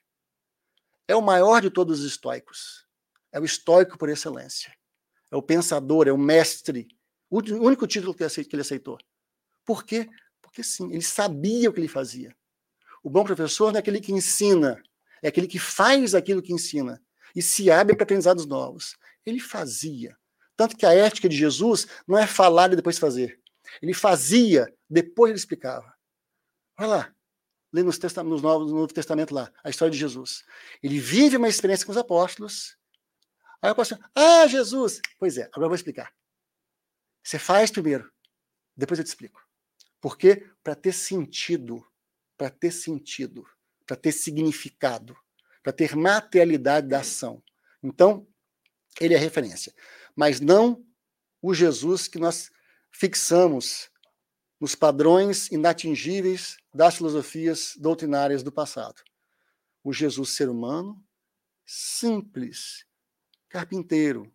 É o maior de todos os estoicos. É o estoico por excelência. É o pensador, é o mestre. O único título que ele aceitou. Por quê? Porque sim, ele sabia o que ele fazia. O bom professor não é aquele que ensina, é aquele que faz aquilo que ensina e se abre para aprendizados novos. Ele fazia. Tanto que a ética de Jesus não é falar e depois fazer. Ele fazia, depois ele explicava. Olha lá, lê nos, nos Novos, no Novo Testamento lá, a história de Jesus. Ele vive uma experiência com os apóstolos. Aí o apóstolo, ah, Jesus! Pois é, agora eu vou explicar. Você faz primeiro, depois eu te explico. Por quê? Para ter sentido, para ter sentido, para ter significado, para ter materialidade da ação. Então, ele é referência. Mas não o Jesus que nós fixamos nos padrões inatingíveis das filosofias doutrinárias do passado. O Jesus ser humano, simples, carpinteiro,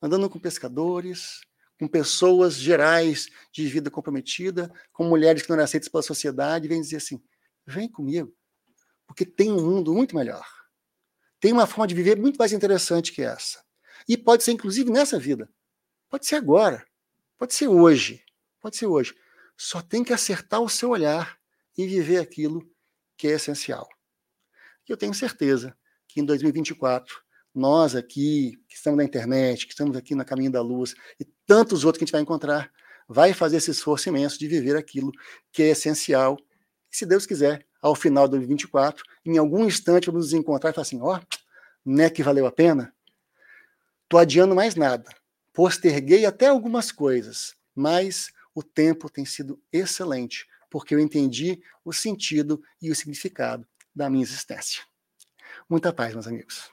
andando com pescadores, com pessoas gerais de vida comprometida, com mulheres que não eram aceitas pela sociedade, vem dizer assim: vem comigo, porque tem um mundo muito melhor. Tem uma forma de viver muito mais interessante que essa. E pode ser, inclusive, nessa vida. Pode ser agora. Pode ser hoje. Pode ser hoje. Só tem que acertar o seu olhar e viver aquilo que é essencial. E eu tenho certeza que em 2024, nós aqui, que estamos na internet, que estamos aqui na Caminho da Luz, e tantos outros que a gente vai encontrar, vai fazer esse esforço imenso de viver aquilo que é essencial. E se Deus quiser, ao final de 2024, em algum instante vamos nos encontrar e falar assim: ó, oh, não é que valeu a pena? Estou adiando mais nada. Posterguei até algumas coisas, mas o tempo tem sido excelente, porque eu entendi o sentido e o significado da minha existência. Muita paz, meus amigos.